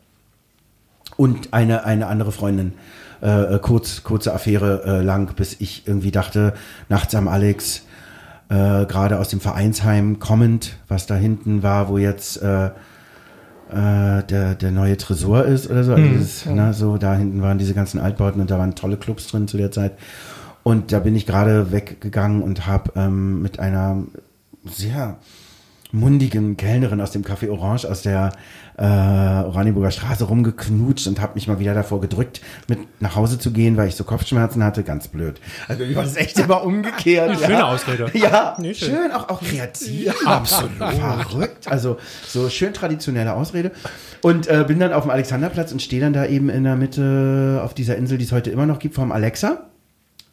Und eine, eine andere Freundin, äh, äh, kurz, kurze Affäre äh, lang, bis ich irgendwie dachte, nachts am Alex, gerade aus dem Vereinsheim kommend, was da hinten war, wo jetzt äh, der, der neue Tresor ist oder so. Also dieses, ne, so da hinten waren diese ganzen Altbauten und da waren tolle Clubs drin zu der Zeit. Und da bin ich gerade weggegangen und habe ähm, mit einer sehr mundigen Kellnerin aus dem Café Orange aus der äh, Oranienburger Straße rumgeknutscht und habe mich mal wieder davor gedrückt, mit nach Hause zu gehen, weil ich so Kopfschmerzen hatte. Ganz blöd. Also ich war das echt immer umgekehrt. (laughs) Schöne Ausrede. Ja, Nee, schön. schön, auch, auch kreativ. absolut. Verrückt. Also so schön traditionelle Ausrede. Und äh, bin dann auf dem Alexanderplatz und stehe dann da eben in der Mitte auf dieser Insel, die es heute immer noch gibt, vom Alexa.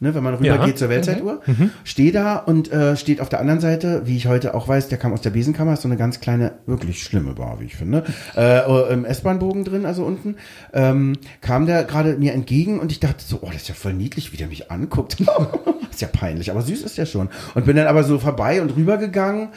Ne, wenn man rüber Ja. geht zur Weltzeituhr, stehe da und äh, steht auf der anderen Seite, wie ich heute auch weiß, der kam aus der Besenkammer, ist so eine ganz kleine, wirklich schlimme Bar, wie ich finde, äh, im S-Bahn-Bogen drin, also unten, ähm, kam der gerade mir entgegen und ich dachte so, oh, das ist ja voll niedlich, wie der mich anguckt. (laughs) ist ja peinlich, aber süß ist der schon. Und bin dann aber so vorbei und rübergegangen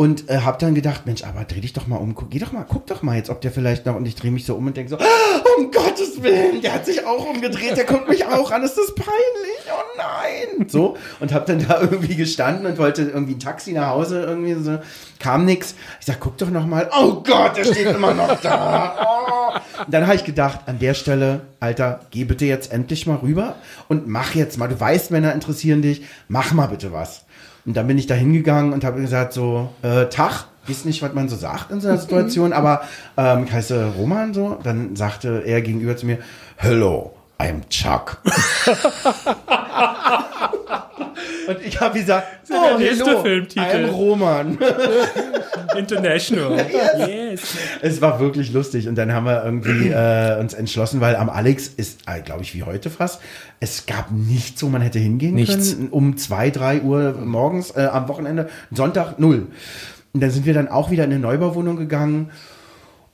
und äh, hab dann gedacht, Mensch, aber dreh dich doch mal um, guck, geh doch mal, guck doch mal jetzt, ob der vielleicht noch, und ich drehe mich so um und denke so, "Ah, um Gottes Willen, der hat sich auch umgedreht, der guckt mich auch an, ist das peinlich, oh nein. So, und hab dann da irgendwie gestanden und wollte irgendwie ein Taxi nach Hause, irgendwie so, kam nix. Ich sag, guck doch noch mal, oh Gott, der steht immer noch da. Oh. Und dann habe ich gedacht, an der Stelle, Alter, geh bitte jetzt endlich mal rüber und mach jetzt mal, du weißt, Männer interessieren dich, mach mal bitte was. Und dann bin ich da hingegangen und habe gesagt so, äh, Tag, ist nicht, was man so sagt in so einer Situation, aber ähm, ich heiße Roman so. Dann sagte er gegenüber zu mir, Hello, I'm Chuck. und ich habe gesagt, der oh, nächste hello, Filmtitel. I'm Roman. International. yes. Es war wirklich lustig und dann haben wir irgendwie äh, uns entschlossen, weil am Alex ist, äh, glaube ich, wie heute fast, es gab nichts, wo man hätte hingehen Nichts. können. Um zwei, drei Uhr morgens äh, am Wochenende, Sonntag null. Und dann sind wir dann auch wieder in eine Neubauwohnung gegangen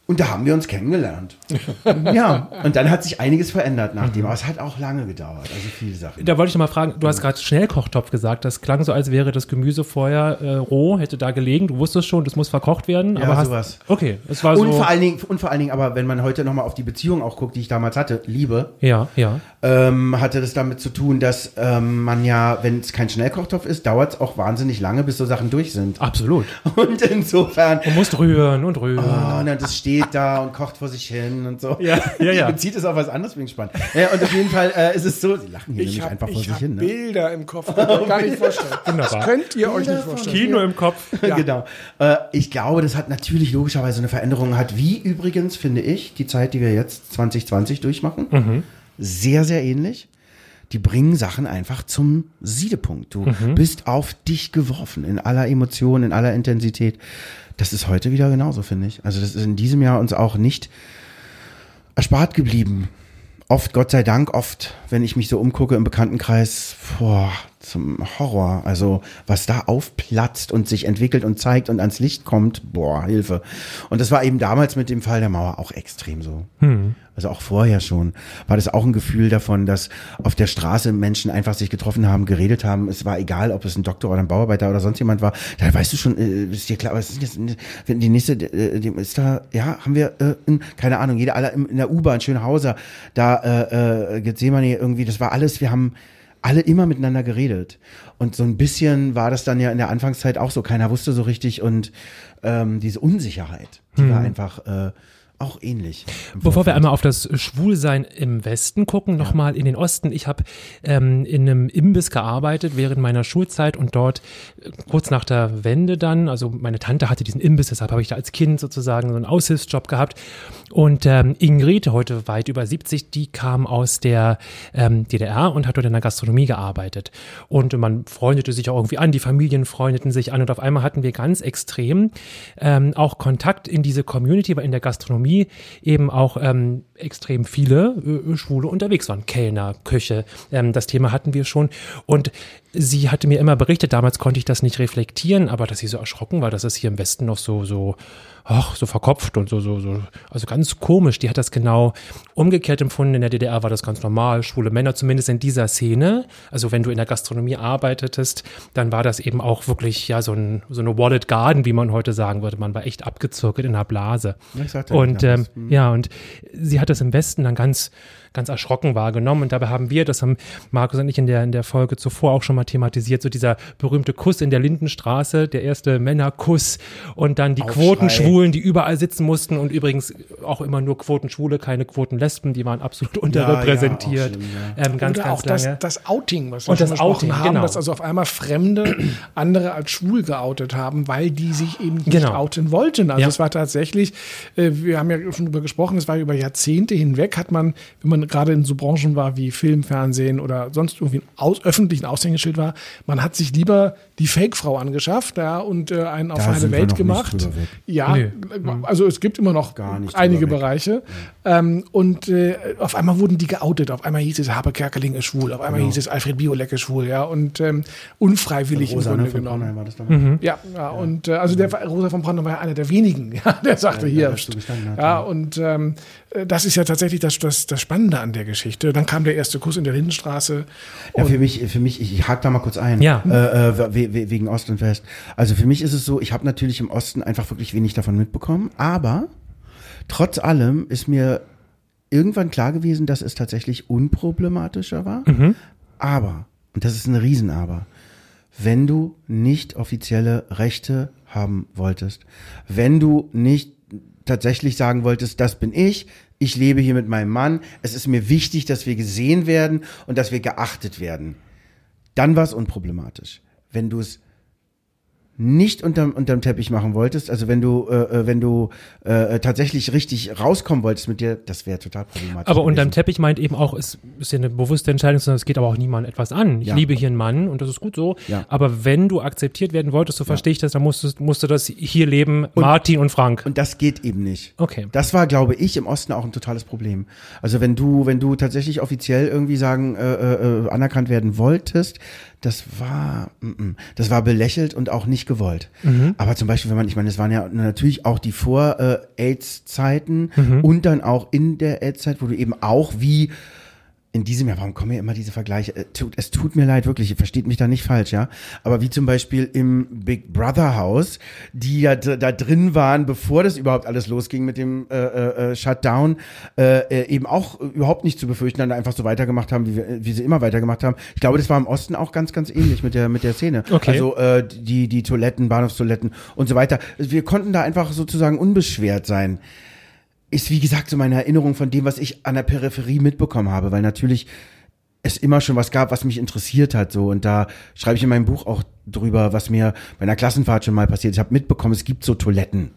und da haben wir uns kennengelernt. (laughs) ja, und dann hat sich einiges verändert nachdem, aber es hat auch lange gedauert, also viele Sachen. Da wollte ich noch mal fragen, du hast gerade Schnellkochtopf gesagt. Das klang so, als wäre das Gemüse vorher äh, roh, hätte da gelegen. Du wusstest schon, das muss verkocht werden. Ja, aber hast, sowas. Okay, es war Und so. vor allen Dingen, und vor allen Dingen, aber wenn man heute nochmal auf die Beziehung auch guckt, die ich damals hatte, Liebe, Ja, ja. ähm, hatte das damit zu tun, dass ähm, man ja, wenn es kein Schnellkochtopf ist, dauert es auch wahnsinnig lange, bis so Sachen durch sind. Absolut. (laughs) Und insofern, Du musst rühren und rühren. oh, na, das steht steht da und kocht vor sich hin und so. Ja, ja, ja. (laughs) Bezieht es auf was anderes, bin gespannt. Ja, und auf jeden Fall äh, ist es so, sie lachen hier Ich nämlich habe einfach vor sich hab hin. Ne? Bilder im Kopf, euch gar nicht vorstellen. (laughs) Wunderbar. Das könnt ihr euch nicht vorstellen. Kino im Kopf. Genau. Äh, ich glaube, das hat natürlich logischerweise eine Veränderung hat, wie übrigens, finde ich, die Zeit, die wir jetzt 2020 durchmachen. Mhm. Sehr, sehr ähnlich. Die bringen Sachen einfach zum Siedepunkt. Du Mhm. bist auf dich geworfen in aller Emotion, in aller Intensität. Das ist heute wieder genauso, finde ich. Also das ist in diesem Jahr uns auch nicht erspart geblieben. Oft, Gott sei Dank, oft, wenn ich mich so umgucke im Bekanntenkreis, boah, zum Horror. Also, was da aufplatzt und sich entwickelt und zeigt und ans Licht kommt, boah, Hilfe. Und das war eben damals mit dem Fall der Mauer auch extrem so. Also auch vorher schon war das auch ein Gefühl davon, dass auf der Straße Menschen einfach sich getroffen haben, geredet haben. Es war egal, ob es ein Doktor oder ein Bauarbeiter oder sonst jemand war. Da weißt du schon, äh, ist dir klar, was ist jetzt, wenn die nächste, äh, ist da, ja, haben wir, äh, in, keine Ahnung, jeder alle in der U-Bahn, Schönhauser, da äh, äh, Gethsemane irgendwie, das war alles, wir haben alle immer miteinander geredet. Und so ein bisschen war das dann ja in der Anfangszeit auch so. Keiner wusste so richtig und ähm, diese Unsicherheit, die war einfach äh, auch ähnlich. Bevor wir einmal auf das Schwulsein im Westen gucken, nochmal in den Osten. Ich habe ähm, in einem Imbiss gearbeitet während meiner Schulzeit und dort äh, kurz nach der Wende dann, also meine Tante hatte diesen Imbiss, deshalb habe ich da als Kind sozusagen so einen Aushilfsjob gehabt. Und ähm, Ingrid, heute weit über 70, die kam aus der ähm, DDR und hat dort in der Gastronomie gearbeitet. Und man freundete sich auch irgendwie an, die Familien freundeten sich an und auf einmal hatten wir ganz extrem ähm, auch Kontakt in diese Community, weil in der Gastronomie eben auch ähm, extrem viele äh, Schwule unterwegs waren. Kellner, Köche, ähm, das Thema hatten wir schon. Und sie hatte mir immer berichtet, damals konnte ich das nicht reflektieren, aber dass sie so erschrocken war, dass es hier im Westen noch so, so, ach, so verkopft und so, so, so, also ganz komisch. Die hat das genau umgekehrt empfunden. In der DDR war das ganz normal. Schwule Männer, zumindest in dieser Szene. Also wenn du in der Gastronomie arbeitetest, dann war das eben auch wirklich, ja, so, ein, so eine Wallet Garden, wie man heute sagen würde. Man war echt abgezirkelt in einer Blase. Ich sagte und ähm, damals. ja, und sie hat das im Westen dann ganz, ganz erschrocken wahrgenommen. Und dabei haben wir, das haben Markus und ich in der, in der Folge zuvor auch schon mal thematisiert, so dieser berühmte Kuss in der Lindenstraße, der erste Männerkuss und dann die Aufschrei. Quotenschwulen, die überall sitzen mussten und übrigens auch immer nur Quotenschwule, keine Quotenlesben, die waren absolut unterrepräsentiert. schlimm, ähm, ganz, Oder ganz auch das, lange. das Outing, was wir Und schon das Outing, haben, genau. dass also auf einmal Fremde (clears throat) andere als schwul geoutet haben, weil die sich eben nicht Genau. outen wollten. Also Ja. es war tatsächlich, äh, wir haben ja schon darüber gesprochen, es war über Jahrzehnte hinweg, hat man, wenn man gerade in so Branchen war wie Film, Fernsehen oder sonst irgendwie ein aus, öffentlichen Aushängeschild war, man hat sich lieber die Fake-Frau angeschafft ja, und äh, einen auf Da eine sind wir Welt gemacht. Ja, Nee. also es gibt immer noch Gar nicht einige. Bereiche. Ähm, und äh, auf einmal wurden die geoutet. Auf einmal hieß es, Habe Kerkeling ist schwul. Auf einmal hieß es, Alfred Biolek ist schwul. Ja, und ähm, unfreiwillig im Grunde ne, genommen. War das damals. Ja, ja, und äh, also der Rosa von Braunheim war ja einer der wenigen, (laughs) ja, der sagte Ja, hier. ja, ja. und ähm, äh, das ist ja tatsächlich das, das, das Spannende an der Geschichte. Dann kam der erste Kuss in der Lindenstraße. Ja, für mich, für mich, ich, hake da mal kurz ein. Ja. Äh, äh, we- we- wegen Ost und West. Also für mich ist es so, ich habe natürlich im Osten einfach wirklich wenig davon mitbekommen, aber trotz allem ist mir irgendwann klar gewesen, dass es tatsächlich unproblematischer war. Aber, und das ist ein Riesenaber, wenn du nicht offizielle Rechte haben wolltest, wenn du nicht tatsächlich sagen wolltest, das bin ich, ich lebe hier mit meinem Mann, es ist mir wichtig, dass wir gesehen werden und dass wir geachtet werden, dann war es unproblematisch. Wenn du es nicht unterm, unterm Teppich machen wolltest, also wenn du, äh, äh, wenn du äh, tatsächlich richtig rauskommen wolltest mit dir, das wäre total problematisch. Aber unterm gewesen. Teppich meint eben auch, es ist ja eine bewusste Entscheidung, sondern es geht aber auch niemand etwas an. Ich Ja. liebe hier einen Mann und das ist gut so. Ja. Aber wenn du akzeptiert werden wolltest, so verstehe ich das, dann musstest, musst du das hier leben, Martin und Frank. Und das geht eben nicht. Okay. Das war, glaube ich, im Osten auch ein totales Problem. Also wenn du, wenn du tatsächlich offiziell irgendwie sagen, äh, äh, anerkannt werden wolltest, das war, das war belächelt und auch nicht gewollt. Aber zum Beispiel, wenn man, ich meine, es waren ja natürlich auch die Vor-AIDS-Zeiten und dann auch in der AIDS-Zeit, wo du eben auch wie in diesem Jahr, warum kommen mir immer diese Vergleiche? Äh, Es tut mir leid, wirklich, ihr versteht mich da nicht falsch, ja. Aber wie zum Beispiel im Big Brother Haus, die ja da drin waren, bevor das überhaupt alles losging mit dem äh, äh, äh, Shutdown, äh, äh, eben auch überhaupt nicht zu befürchten, dann einfach so weitergemacht haben, wie, wir, wie sie immer weitergemacht haben. Ich glaube, das war im Osten auch ganz, ganz ähnlich mit der mit der Szene. Okay. Also äh, die die Toiletten, Bahnhofstoiletten und so weiter. Wir konnten da einfach sozusagen unbeschwert sein. Ist wie gesagt so meine Erinnerung von dem, was ich an der Peripherie mitbekommen habe, weil natürlich es immer schon was gab, was mich interessiert hat, so und da schreibe ich in meinem Buch auch drüber, was mir bei einer Klassenfahrt schon mal passiert. Ich habe mitbekommen, es gibt so Toiletten,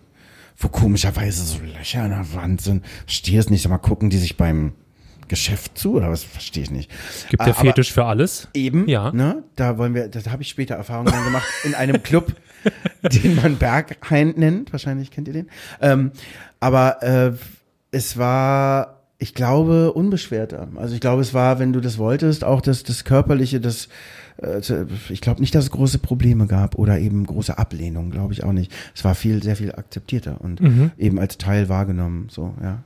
wo komischerweise so Löcher an der Wand sind. Verstehe es nicht, sag mal gucken die sich beim Geschäft zu oder was verstehe ich nicht. Gibt der Aber Fetisch für alles? Eben, Ja. ne? Da wollen wir, das habe ich später Erfahrungen gemacht in einem Club, (laughs) den man Berghain nennt. Wahrscheinlich kennt ihr den. Ähm, aber äh, es war, ich glaube, unbeschwerter. Also ich glaube, es war, wenn du das wolltest, auch das, das körperliche, das äh, ich glaube nicht, dass es große Probleme gab oder eben große Ablehnung, glaube ich auch nicht. Es war viel, sehr viel akzeptierter und eben als Teil wahrgenommen. So, ja.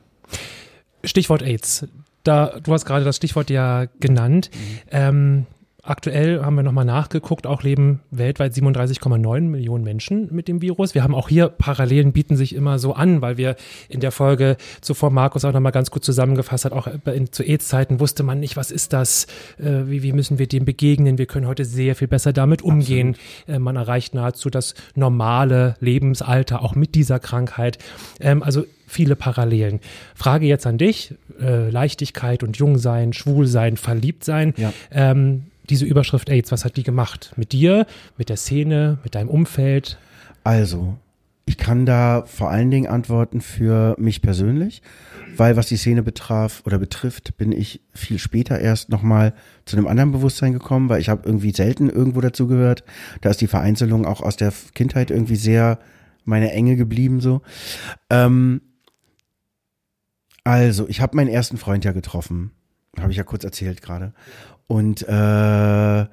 Stichwort AIDS. Da, du hast gerade das Stichwort ja genannt. Ähm, aktuell haben wir nochmal nachgeguckt, auch leben weltweit 37,9 Millionen Menschen mit dem Virus. Wir haben auch hier Parallelen bieten sich immer so an, weil wir in der Folge zuvor Markus auch nochmal ganz gut zusammengefasst hat, auch in, zu AIDS-Zeiten wusste man nicht, was ist das, äh, wie, wie müssen wir dem begegnen. Wir können heute sehr viel besser damit umgehen. Äh, man erreicht nahezu das normale Lebensalter auch mit dieser Krankheit. Ähm, also viele Parallelen. Frage jetzt an dich, äh, Leichtigkeit und Jungsein, Schwulsein, Verliebtsein. Ja. Ähm, diese Überschrift AIDS, was hat die gemacht? Mit dir, mit der Szene, mit deinem Umfeld? Also, ich kann da vor allen Dingen antworten für mich persönlich, weil was die Szene betraf oder betrifft, bin ich viel später erst nochmal zu einem anderen Bewusstsein gekommen, weil ich habe irgendwie selten irgendwo dazu gehört. Da ist die Vereinzelung auch aus der Kindheit irgendwie sehr meine Enge geblieben so. Ähm, also, ich habe meinen ersten Freund ja getroffen, habe ich ja kurz erzählt gerade. Und äh,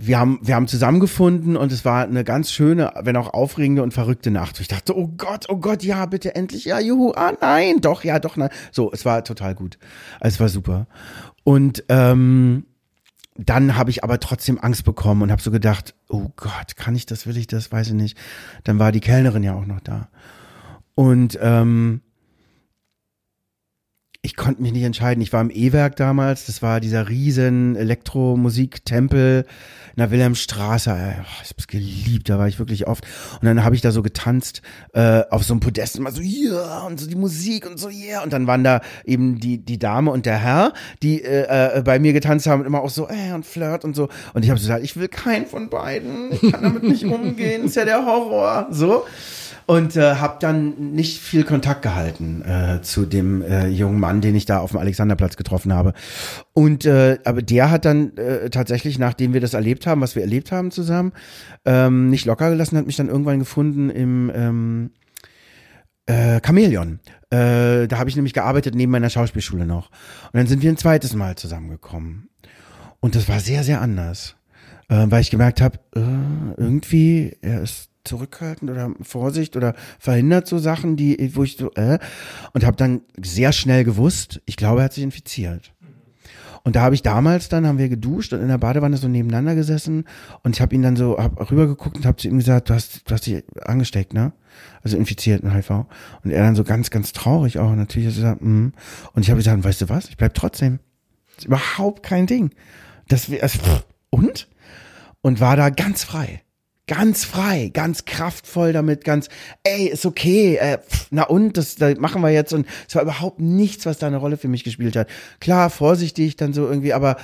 wir haben, wir haben zusammengefunden und es war eine ganz schöne, wenn auch aufregende und verrückte Nacht. Ich dachte, oh Gott, oh Gott, ja, bitte endlich, ja, juhu, ah, nein, doch, ja, doch, nein. So, es war total gut. Es war super. Und ähm, dann habe ich aber trotzdem Angst bekommen und habe so gedacht, oh Gott, kann ich das, will ich das, weiß ich nicht. Dann war die Kellnerin ja auch noch da. Und ähm, ich konnte mich nicht entscheiden. Ich war im E-Werk damals, das war dieser riesen Elektromusiktempel in der Wilhelmstraße. Äh, Ich hab's geliebt, da war ich wirklich oft. Und dann habe ich da so getanzt äh, auf so einem Podest, immer so, ja, und so die Musik und so, yeah. Und dann waren da eben die, die Dame und der Herr, die äh, äh, bei mir getanzt haben und immer auch so, äh, und Flirt und so. Und ich habe so gesagt, ich will keinen von beiden, ich kann damit nicht (laughs) umgehen, ist ja der Horror. So und äh, habe dann nicht viel Kontakt gehalten äh, zu dem äh, jungen Mann, den ich da auf dem Alexanderplatz getroffen habe. Und äh, aber der hat dann äh, tatsächlich, nachdem wir das erlebt haben, was wir erlebt haben zusammen, ähm, nicht locker gelassen, hat mich dann irgendwann gefunden im ähm, äh, Chamäleon. Äh, da habe ich nämlich gearbeitet neben meiner Schauspielschule noch. Und dann sind wir ein zweites Mal zusammengekommen. Und das war sehr, sehr anders. Äh, weil ich gemerkt habe, äh, irgendwie, er ist zurückhaltend oder Vorsicht oder verhindert so Sachen, die, wo ich so, äh, und habe dann sehr schnell gewusst, ich glaube, er hat sich infiziert. Und da habe ich damals dann, haben wir geduscht und in der Badewanne so nebeneinander gesessen und ich habe ihn dann so, hab rübergeguckt und habe zu ihm gesagt, du hast, du hast dich angesteckt, ne? Also infiziert mit HIV. Und er dann so ganz, ganz traurig auch natürlich hat gesagt, mm. und ich habe gesagt, weißt du was, ich bleib trotzdem. Das ist überhaupt kein Ding. Das wär, also, und? Und war da ganz frei ganz frei, ganz kraftvoll damit, ganz, ey, ist okay, äh, pff, na und, das, das machen wir jetzt und es war überhaupt nichts, was da eine Rolle für mich gespielt hat. Klar, vorsichtig dann so irgendwie, aber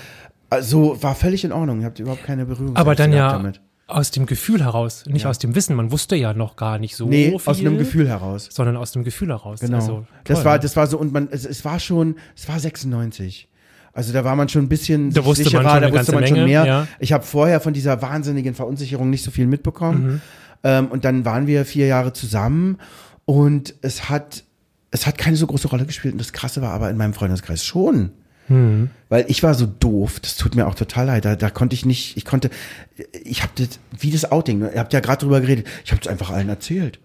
äh, so war völlig in Ordnung, ihr habt überhaupt keine Berührung Aber dann ja damit. aus dem Gefühl heraus, nicht aus dem Wissen. Man wusste ja noch gar nicht so Nee, viel. aus einem Gefühl heraus. Sondern aus dem Gefühl heraus. Genau. Also, das toll, war, ne? das war so, und man, es, es war schon, es war 96. Also da war man schon ein bisschen Da wusste man sicherer, schon da wusste man schon Menge, mehr. ja. Ich habe vorher von dieser wahnsinnigen Verunsicherung nicht so viel mitbekommen. Mhm. Ähm, und dann waren wir vier Jahre zusammen und es hat, es hat keine so große Rolle gespielt. Und das Krasse war aber in meinem Freundeskreis schon. Mhm. Weil ich war so doof, das tut mir auch total leid. Da, da konnte ich nicht, ich konnte, ich habe das, wie das Outing, ne? ihr habt ja gerade drüber geredet, ich habe es einfach allen erzählt.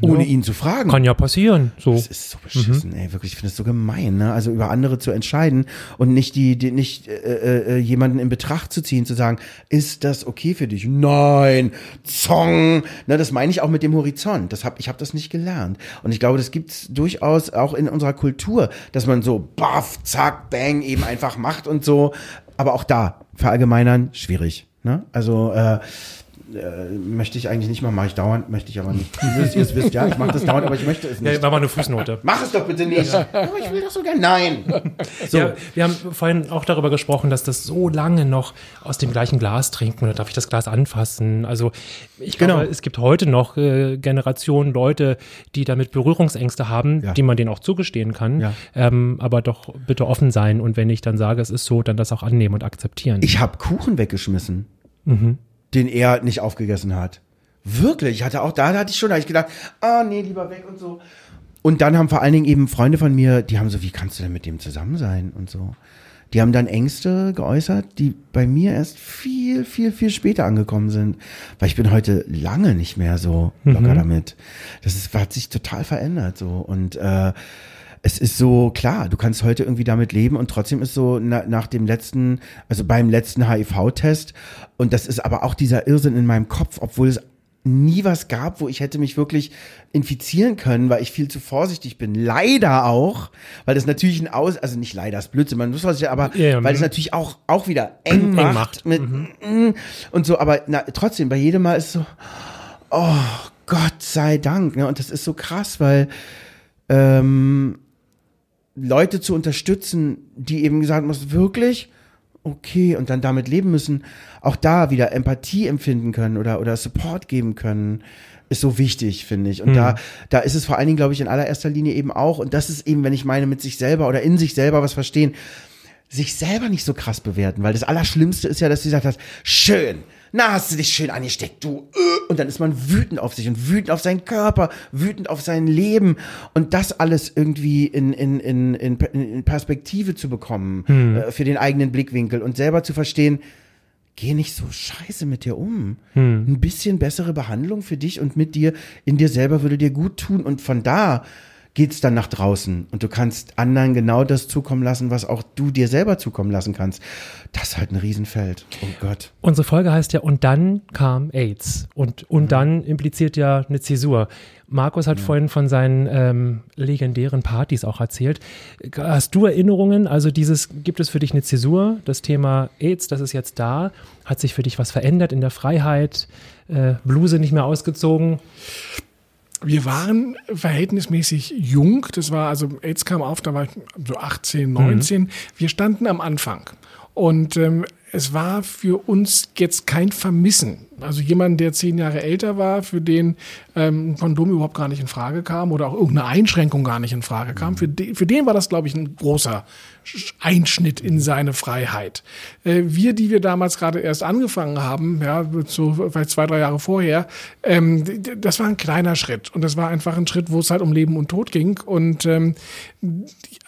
Ohne ihn zu fragen. Kann ja passieren. So. Das ist so beschissen, ey, wirklich. Ich finde es so gemein, ne? Also über andere zu entscheiden und nicht die, die nicht äh, äh, jemanden in Betracht zu ziehen, zu sagen, ist das okay für dich? Nein, Zong. Ne, das meine ich auch mit dem Horizont. Das hab, ich habe das nicht gelernt. Und ich glaube, das gibt's durchaus auch in unserer Kultur, dass man so baff, zack, bang, eben einfach macht und so. Aber auch da, verallgemeinern, schwierig. Ne? Also äh, äh, möchte ich eigentlich nicht mal, mache ich dauernd, möchte ich aber nicht. (laughs) Ihr wisst, ihr es wisst, ja, ich mache das dauernd, aber ich möchte es nicht. Ja, war mal eine Fußnote. Mach es doch bitte nicht. Aber ich will doch so gerne. Nein. So. Ja, wir haben vorhin auch darüber gesprochen, dass das so lange noch aus dem gleichen Glas trinken oder darf ich das Glas anfassen? Also ich glaube, Genau. es gibt heute noch äh, Generationen Leute, die damit Berührungsängste haben, Ja. die man denen auch zugestehen kann. Ja. Ähm, aber doch bitte offen sein und wenn ich dann sage, es ist so, dann das auch annehmen und akzeptieren. Ich habe Kuchen weggeschmissen, den er nicht aufgegessen hat. Wirklich, ich hatte auch da, da hatte ich schon, da ich gedacht, ah nee, lieber weg und so. Und dann haben vor allen Dingen eben Freunde von mir, die haben so, wie kannst du denn mit dem zusammen sein und so. Die haben dann Ängste geäußert, die bei mir erst viel, viel, viel später angekommen sind. Weil ich bin heute lange nicht mehr so locker damit. Das ist, hat sich total verändert so. Und äh, es ist so klar, du kannst heute irgendwie damit leben und trotzdem ist so na, nach dem letzten, also beim letzten HIV-Test und das ist aber auch dieser Irrsinn in meinem Kopf, obwohl es nie was gab, wo ich hätte mich wirklich infizieren können, weil ich viel zu vorsichtig bin. Leider auch, weil das natürlich ein Aus, also nicht leider, das Blödsinn, man muss vorsichtig, aber Ja, ja, weil es mhm. natürlich auch auch wieder eng macht, macht. mit mm, und so, aber na, trotzdem bei jedem Mal ist so, oh Gott sei Dank, ne? Und das ist so krass, weil ähm, Leute zu unterstützen, die eben gesagt haben, was wirklich okay und dann damit leben müssen, auch da wieder Empathie empfinden können oder oder Support geben können, ist so wichtig, finde ich. Und da da ist es vor allen Dingen, glaube ich, in allererster Linie eben auch und das ist eben, wenn ich meine mit sich selber oder in sich selber was verstehen, sich selber nicht so krass bewerten, weil das Allerschlimmste ist ja, dass du gesagt hast, schön, na hast du dich schön angesteckt, du. äh. Und dann ist man wütend auf sich und wütend auf seinen Körper, wütend auf sein Leben und das alles irgendwie in, in, in, in, in Perspektive zu bekommen äh, für den eigenen Blickwinkel und selber zu verstehen, geh nicht so scheiße mit dir um. Ein bisschen bessere Behandlung für dich und mit dir, in dir selber würde dir gut tun und von da geht's dann nach draußen und du kannst anderen genau das zukommen lassen, was auch du dir selber zukommen lassen kannst. Das ist halt ein Riesenfeld. Oh Gott. Unsere Folge heißt ja, und dann kam AIDS. Und, und dann impliziert ja eine Zäsur. Markus hat vorhin von seinen ähm, legendären Partys auch erzählt. Hast du Erinnerungen? Also dieses, gibt es für dich eine Zäsur? Das Thema AIDS, das ist jetzt da. Hat sich für dich was verändert in der Freiheit? Äh, Bluse nicht mehr ausgezogen? Wir waren verhältnismäßig jung. Das war also, AIDS kam auf, da war ich so 18, 19. Wir standen am Anfang. Und ähm, es war für uns jetzt kein Vermissen. Also jemand, der zehn Jahre älter war, für den ähm, ein Kondom überhaupt gar nicht in Frage kam oder auch irgendeine Einschränkung gar nicht in Frage kam, für, de, für den war das, glaube ich, ein großer Sch- Einschnitt in seine Freiheit. Äh, wir, die wir damals gerade erst angefangen haben, ja, so vielleicht zwei, drei Jahre vorher, ähm, das war ein kleiner Schritt. Und das war einfach ein Schritt, wo es halt um Leben und Tod ging. Und ähm,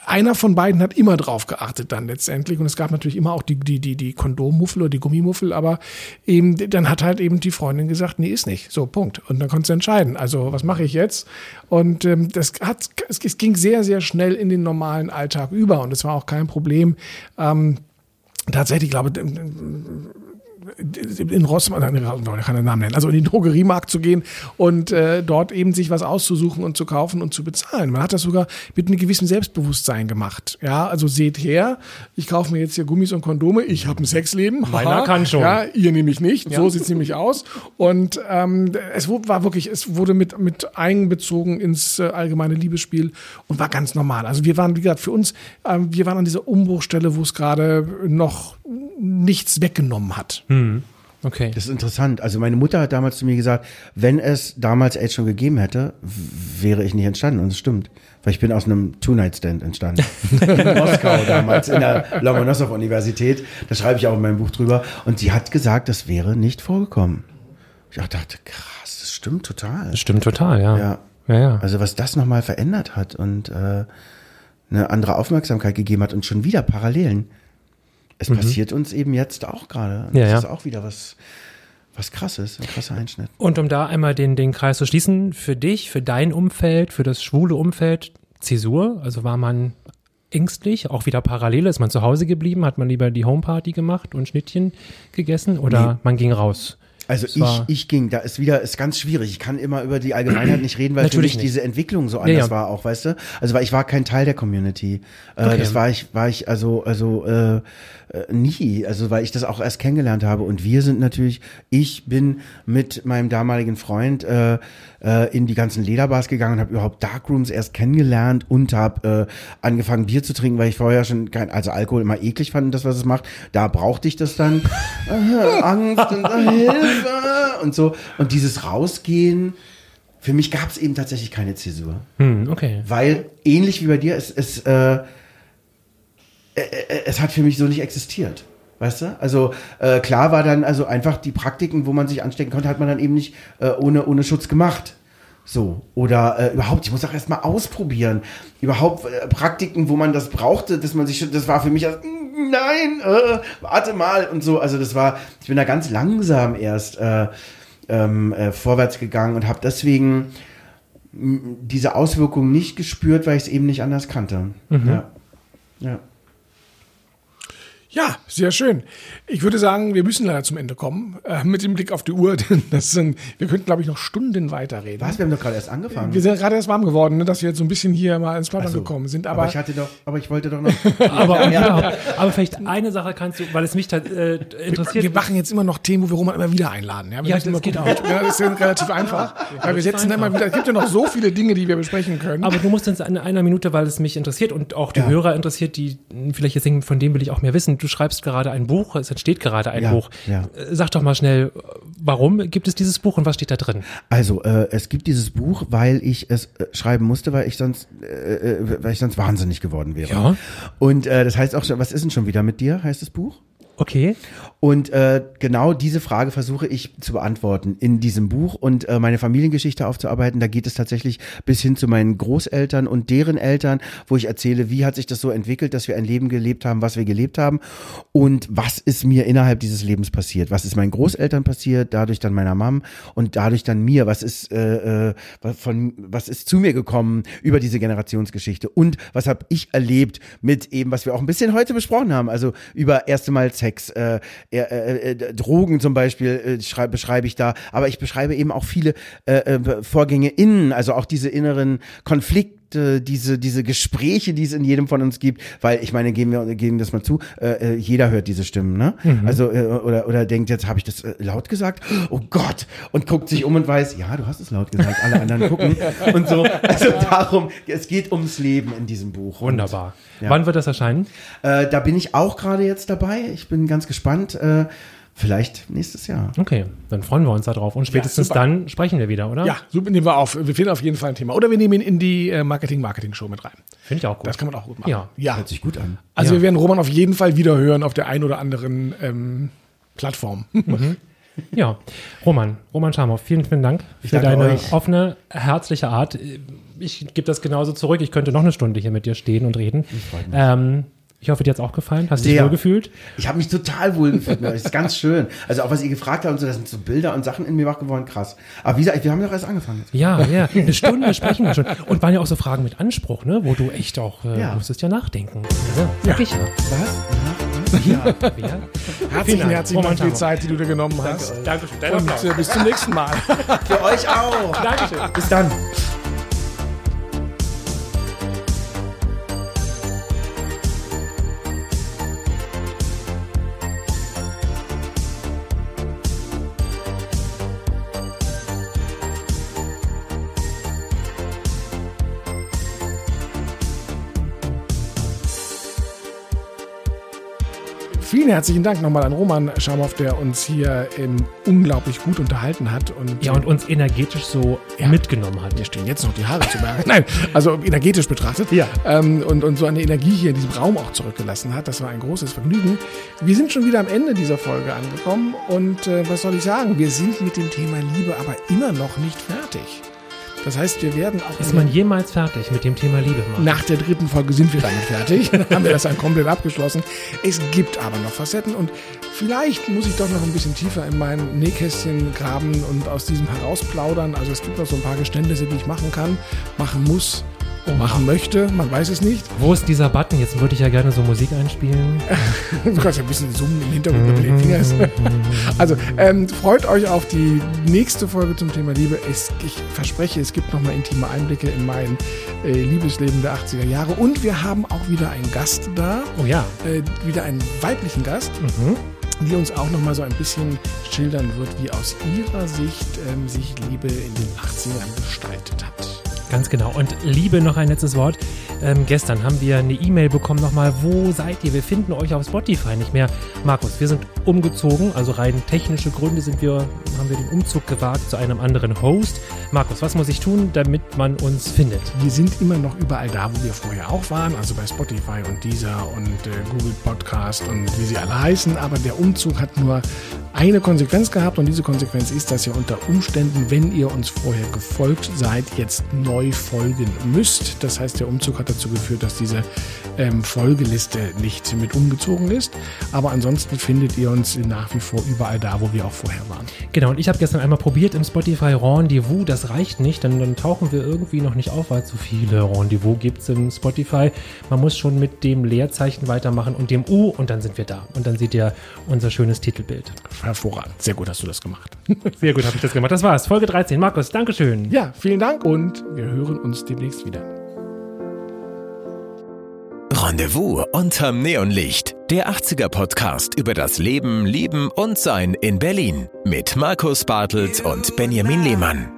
einer von beiden hat immer drauf geachtet dann letztendlich. Und es gab natürlich immer auch die, die, die, die Kondommuffel oder die Gummimuffel, aber eben, dann hat halt eben die Freundin gesagt, nee, ist nicht. So, Punkt. Und dann konntest du entscheiden. Also, was mache ich jetzt? Und ähm, das hat, es, es ging sehr, sehr schnell in den normalen Alltag über. Und es war auch kein Problem. Ähm, tatsächlich, glaube in Rossmann, ich kann den Namen nennen, also in den Drogeriemarkt zu gehen und äh, dort eben sich was auszusuchen und zu kaufen und zu bezahlen. Man hat das sogar mit einem gewissen Selbstbewusstsein gemacht. Ja, also seht her, ich kaufe mir jetzt hier Gummis und Kondome, ich habe ein Sexleben. Meiner kann schon. Ja, ihr nämlich nicht. So sieht's nämlich aus. Und ähm, es war wirklich, es wurde mit, mit einbezogen ins äh, allgemeine Liebesspiel und war ganz normal. Also wir waren, wie gesagt, für uns, ähm, wir waren an dieser Umbruchstelle, wo es gerade noch nichts weggenommen hat. Okay. Das ist interessant. Also meine Mutter hat damals zu mir gesagt, wenn es damals AIDS schon gegeben hätte, wäre ich nicht entstanden. Und es stimmt. Weil ich bin aus einem Two-Night-Stand entstanden. in Moskau (laughs) damals, in der Lomonossow-Universität. Da schreibe ich auch in meinem Buch drüber. Und sie hat gesagt, das wäre nicht vorgekommen. Ich dachte, krass, das stimmt total. Das stimmt total, ja. Ja. Ja, ja. Also was das nochmal verändert hat und äh, eine andere Aufmerksamkeit gegeben hat und schon wieder Parallelen. Es passiert uns eben jetzt auch gerade. Ja, das ja. ist auch wieder was, was krasses, ein krasser Einschnitt. Und um da einmal den, den Kreis zu schließen, für dich, für dein Umfeld, für das schwule Umfeld, Zäsur, also war man ängstlich, auch wieder parallel, ist man zu Hause geblieben, hat man lieber die Homeparty gemacht und Schnittchen gegessen oder man ging raus? Also ich, ich ging, da ist wieder, ist ganz schwierig. Ich kann immer über die Allgemeinheit nicht reden, weil für Natürlich mich nicht. diese Entwicklung so anders ja. war auch, weißt du? Also weil ich war kein Teil der Community. Äh, Okay. Das war ich, war ich also, also äh, äh, nie. Also weil ich das auch erst kennengelernt habe. Und wir sind natürlich, ich bin mit meinem damaligen Freund äh, äh, in die ganzen Lederbars gegangen und habe überhaupt Darkrooms erst kennengelernt und habe äh, angefangen Bier zu trinken, weil ich vorher schon kein, also Alkohol immer eklig fand, das was es macht. Da brauchte ich das dann. (laughs) Äh, Angst und äh, Hilfe und so. Und dieses Rausgehen, für mich gab es eben tatsächlich keine Zäsur. Hm, okay. Weil, ähnlich wie bei dir, es, es, äh, es hat für mich so nicht existiert. Weißt du? Also äh, klar war dann also einfach die Praktiken, wo man sich anstecken konnte, hat man dann eben nicht äh, ohne, ohne Schutz gemacht. So. Oder äh, überhaupt, ich muss auch erstmal ausprobieren. Überhaupt äh, Praktiken, wo man das brauchte, dass man sich, das war für mich als, "Mm, nein, äh, warte mal und so. Also das war, ich bin da ganz langsam erst äh, ähm, äh, vorwärts gegangen und habe deswegen diese Auswirkungen nicht gespürt, weil ich es eben nicht anders kannte. Ja. ja. Ja, sehr schön. Ich würde sagen, wir müssen leider zum Ende kommen. Äh, mit dem Blick auf die Uhr. (laughs) denn Das sind, wir könnten, glaube ich, noch Stunden weiterreden. Was? Wir haben doch gerade erst angefangen. Wir sind gerade erst warm geworden, ne, dass wir jetzt so ein bisschen hier mal ins Plaudern so. gekommen sind. aber, Aber, ich hatte doch, aber ich wollte doch noch. (laughs) Aber, ja. aber vielleicht eine Sache kannst du, weil es mich da, äh, interessiert. wir machen jetzt immer noch Themen, wo wir Roman immer wieder einladen. Ja, wir Ja, das immer geht gucken. Ja, das ist ja relativ einfach. Weil wir setzen immer wieder, es gibt ja noch so viele Dinge, die wir besprechen können. Aber du musst uns in einer Minute, weil es mich interessiert und auch die Ja. Hörer interessiert, die vielleicht jetzt denken, von dem will ich auch mehr wissen. Du schreibst gerade ein Buch, es entsteht gerade ein Ja, Buch. ja. Äh, Sag doch mal schnell, warum gibt es dieses Buch und was steht da drin? Also, äh, es gibt dieses Buch, weil ich es äh, schreiben musste, weil ich sonst, äh, äh, weil ich sonst wahnsinnig geworden wäre. Ja. Und äh, das heißt auch schon, was ist denn schon wieder mit dir, heißt das Buch? Okay. Und äh, genau diese Frage versuche ich zu beantworten in diesem Buch und äh, meine Familiengeschichte aufzuarbeiten. Da geht es tatsächlich bis hin zu meinen Großeltern und deren Eltern, wo ich erzähle, wie hat sich das so entwickelt, dass wir ein Leben gelebt haben, was wir gelebt haben und was ist mir innerhalb dieses Lebens passiert. Was ist meinen Großeltern passiert, dadurch dann meiner Mom und dadurch dann mir. Was ist äh, äh, von was ist zu mir gekommen über diese Generationsgeschichte und was habe ich erlebt mit eben, was wir auch ein bisschen heute besprochen haben, also über erste Mal Sex, äh, äh, äh, äh, Drogen zum Beispiel äh, schrei- beschreibe ich da, aber ich beschreibe eben auch viele äh, äh, Vorgänge innen, also auch diese inneren Konflikte, diese diese Gespräche, die es in jedem von uns gibt, weil ich meine, geben wir geben das mal zu, äh, äh, jeder hört diese Stimmen, ne? Also äh, oder oder denkt jetzt habe ich das äh, laut gesagt? Oh Gott und guckt sich um und weiß, ja, du hast es laut gesagt, alle anderen gucken (laughs) und so. Also darum, es geht ums Leben in diesem Buch. Und, Wunderbar. Ja. Wann wird das erscheinen? äh, da bin ich auch gerade jetzt dabei. Ich bin ganz gespannt. Äh, vielleicht nächstes Jahr. Okay, dann freuen wir uns darauf und spätestens super. dann sprechen wir wieder, oder? ja, super nehmen wir auf. Wir finden auf jeden Fall ein Thema. Oder wir nehmen ihn in die äh, Marketing-Marketing-Show mit rein. Finde ich auch gut. Das kann man auch gut machen. Ja. ja. Hört sich gut an. Also Ja. wir werden Roman auf jeden Fall wieder hören auf der einen oder anderen ähm, Plattform. Ja, Roman, Roman Schamow, vielen, vielen Dank für danke deine euch. offene, herzliche Art. Ich gebe das genauso zurück. Ich könnte noch eine Stunde hier mit dir stehen und reden. Ähm, ich hoffe, dir hat's auch gefallen. Hast du dich wohl gefühlt? Ich habe mich total wohl gefühlt. Das ist ganz schön. Also auch was ihr gefragt habt und so, das sind so Bilder und Sachen in mir wach geworden. Krass. Aber wie gesagt, wir haben doch erst angefangen. Jetzt. Ja, ja. Eine Stunde sprechen wir schon. Und waren ja auch so Fragen mit Anspruch, ne? Wo du echt auch äh, Ja. musstest ja nachdenken. Ja, sag ich ja. Was? ja. Herzlichen, Dank. herzlichen Roman Dank für die. Zeit, die du dir genommen hast. Dankeschön. Dein Und äh, bis zum nächsten Mal. (laughs) Für euch auch. Dankeschön. Bis dann. Vielen herzlichen Dank nochmal an Roman Schamow, der uns hier ähm, unglaublich gut unterhalten hat. Und, Ja, und uns energetisch so Ja. mitgenommen hat. Mir stehen jetzt noch die Haare zu Berge. (laughs) Nein, also energetisch betrachtet. Ja. Ähm, und, und so eine Energie hier in diesem Raum auch zurückgelassen hat. Das war ein großes Vergnügen. Wir sind schon wieder am Ende dieser Folge angekommen. Und äh, was soll ich sagen? Wir sind mit dem Thema Liebe aber immer noch nicht fertig. Das heißt, wir werden auch Ist man jemals fertig mit dem Thema Liebe? Marc? nach der dritten Folge sind wir damit fertig. Dann (laughs) haben wir das dann komplett abgeschlossen. Es gibt aber noch Facetten und vielleicht muss ich doch noch ein bisschen tiefer in mein Nähkästchen graben und aus diesem herausplaudern. Also es gibt noch so ein paar Geständnisse, die ich machen kann, machen muss machen möchte. Man weiß es nicht. Wo ist dieser Button? Jetzt würde ich ja gerne so Musik einspielen. (laughs) du kannst ja ein bisschen zoomen im Hintergrund mit den Fingern. also ähm, freut euch auf die nächste Folge zum Thema Liebe. Es, ich verspreche, es gibt nochmal intime Einblicke in mein äh, Liebesleben der 80er Jahre. Und wir haben auch wieder einen Gast da. Oh ja. Äh, wieder einen weiblichen Gast. Mhm die uns auch noch mal so ein bisschen schildern wird, wie aus ihrer Sicht ähm, sich Liebe in den 80ern gestaltet hat. Ganz genau. Und Liebe, noch ein letztes Wort. Ähm, gestern haben wir eine E-Mail bekommen nochmal, wo seid ihr? Wir finden euch auf Spotify nicht mehr. Markus, wir sind umgezogen, also rein technische Gründe sind wir, haben wir den Umzug gewagt zu einem anderen Host. Markus, was muss ich tun, damit man uns findet? Wir sind immer noch überall da, wo wir vorher auch waren, also bei Spotify und Deezer und äh, Google Podcast und wie sie alle heißen, aber der Umzug hat nur eine Konsequenz gehabt und diese Konsequenz ist, dass ihr unter Umständen, wenn ihr uns vorher gefolgt seid, jetzt neu folgen müsst. Das heißt, der Umzug hat dazu geführt, dass diese ähm, Folgeliste nicht mit umgezogen ist. Aber ansonsten findet ihr uns nach wie vor überall da, wo wir auch vorher waren. Genau, und ich habe gestern einmal probiert im Spotify Rendezvous. Das reicht nicht, dann, dann tauchen wir irgendwie noch nicht auf, weil so viele Rendezvous gibt es im Spotify. Man muss schon mit dem Leerzeichen weitermachen und dem U und dann sind wir da. Und dann seht ihr unser schönes Titelbild. Hervorragend. Sehr gut hast du das gemacht. Sehr gut habe ich das gemacht. Das war's. Folge 13. Markus, Dankeschön. Ja, vielen Dank und wir hören uns demnächst wieder. Rendezvous unterm Neonlicht. Der 80er Podcast über das Leben, Lieben und Sein in Berlin mit Markus Bartelt und Benjamin Lehmann.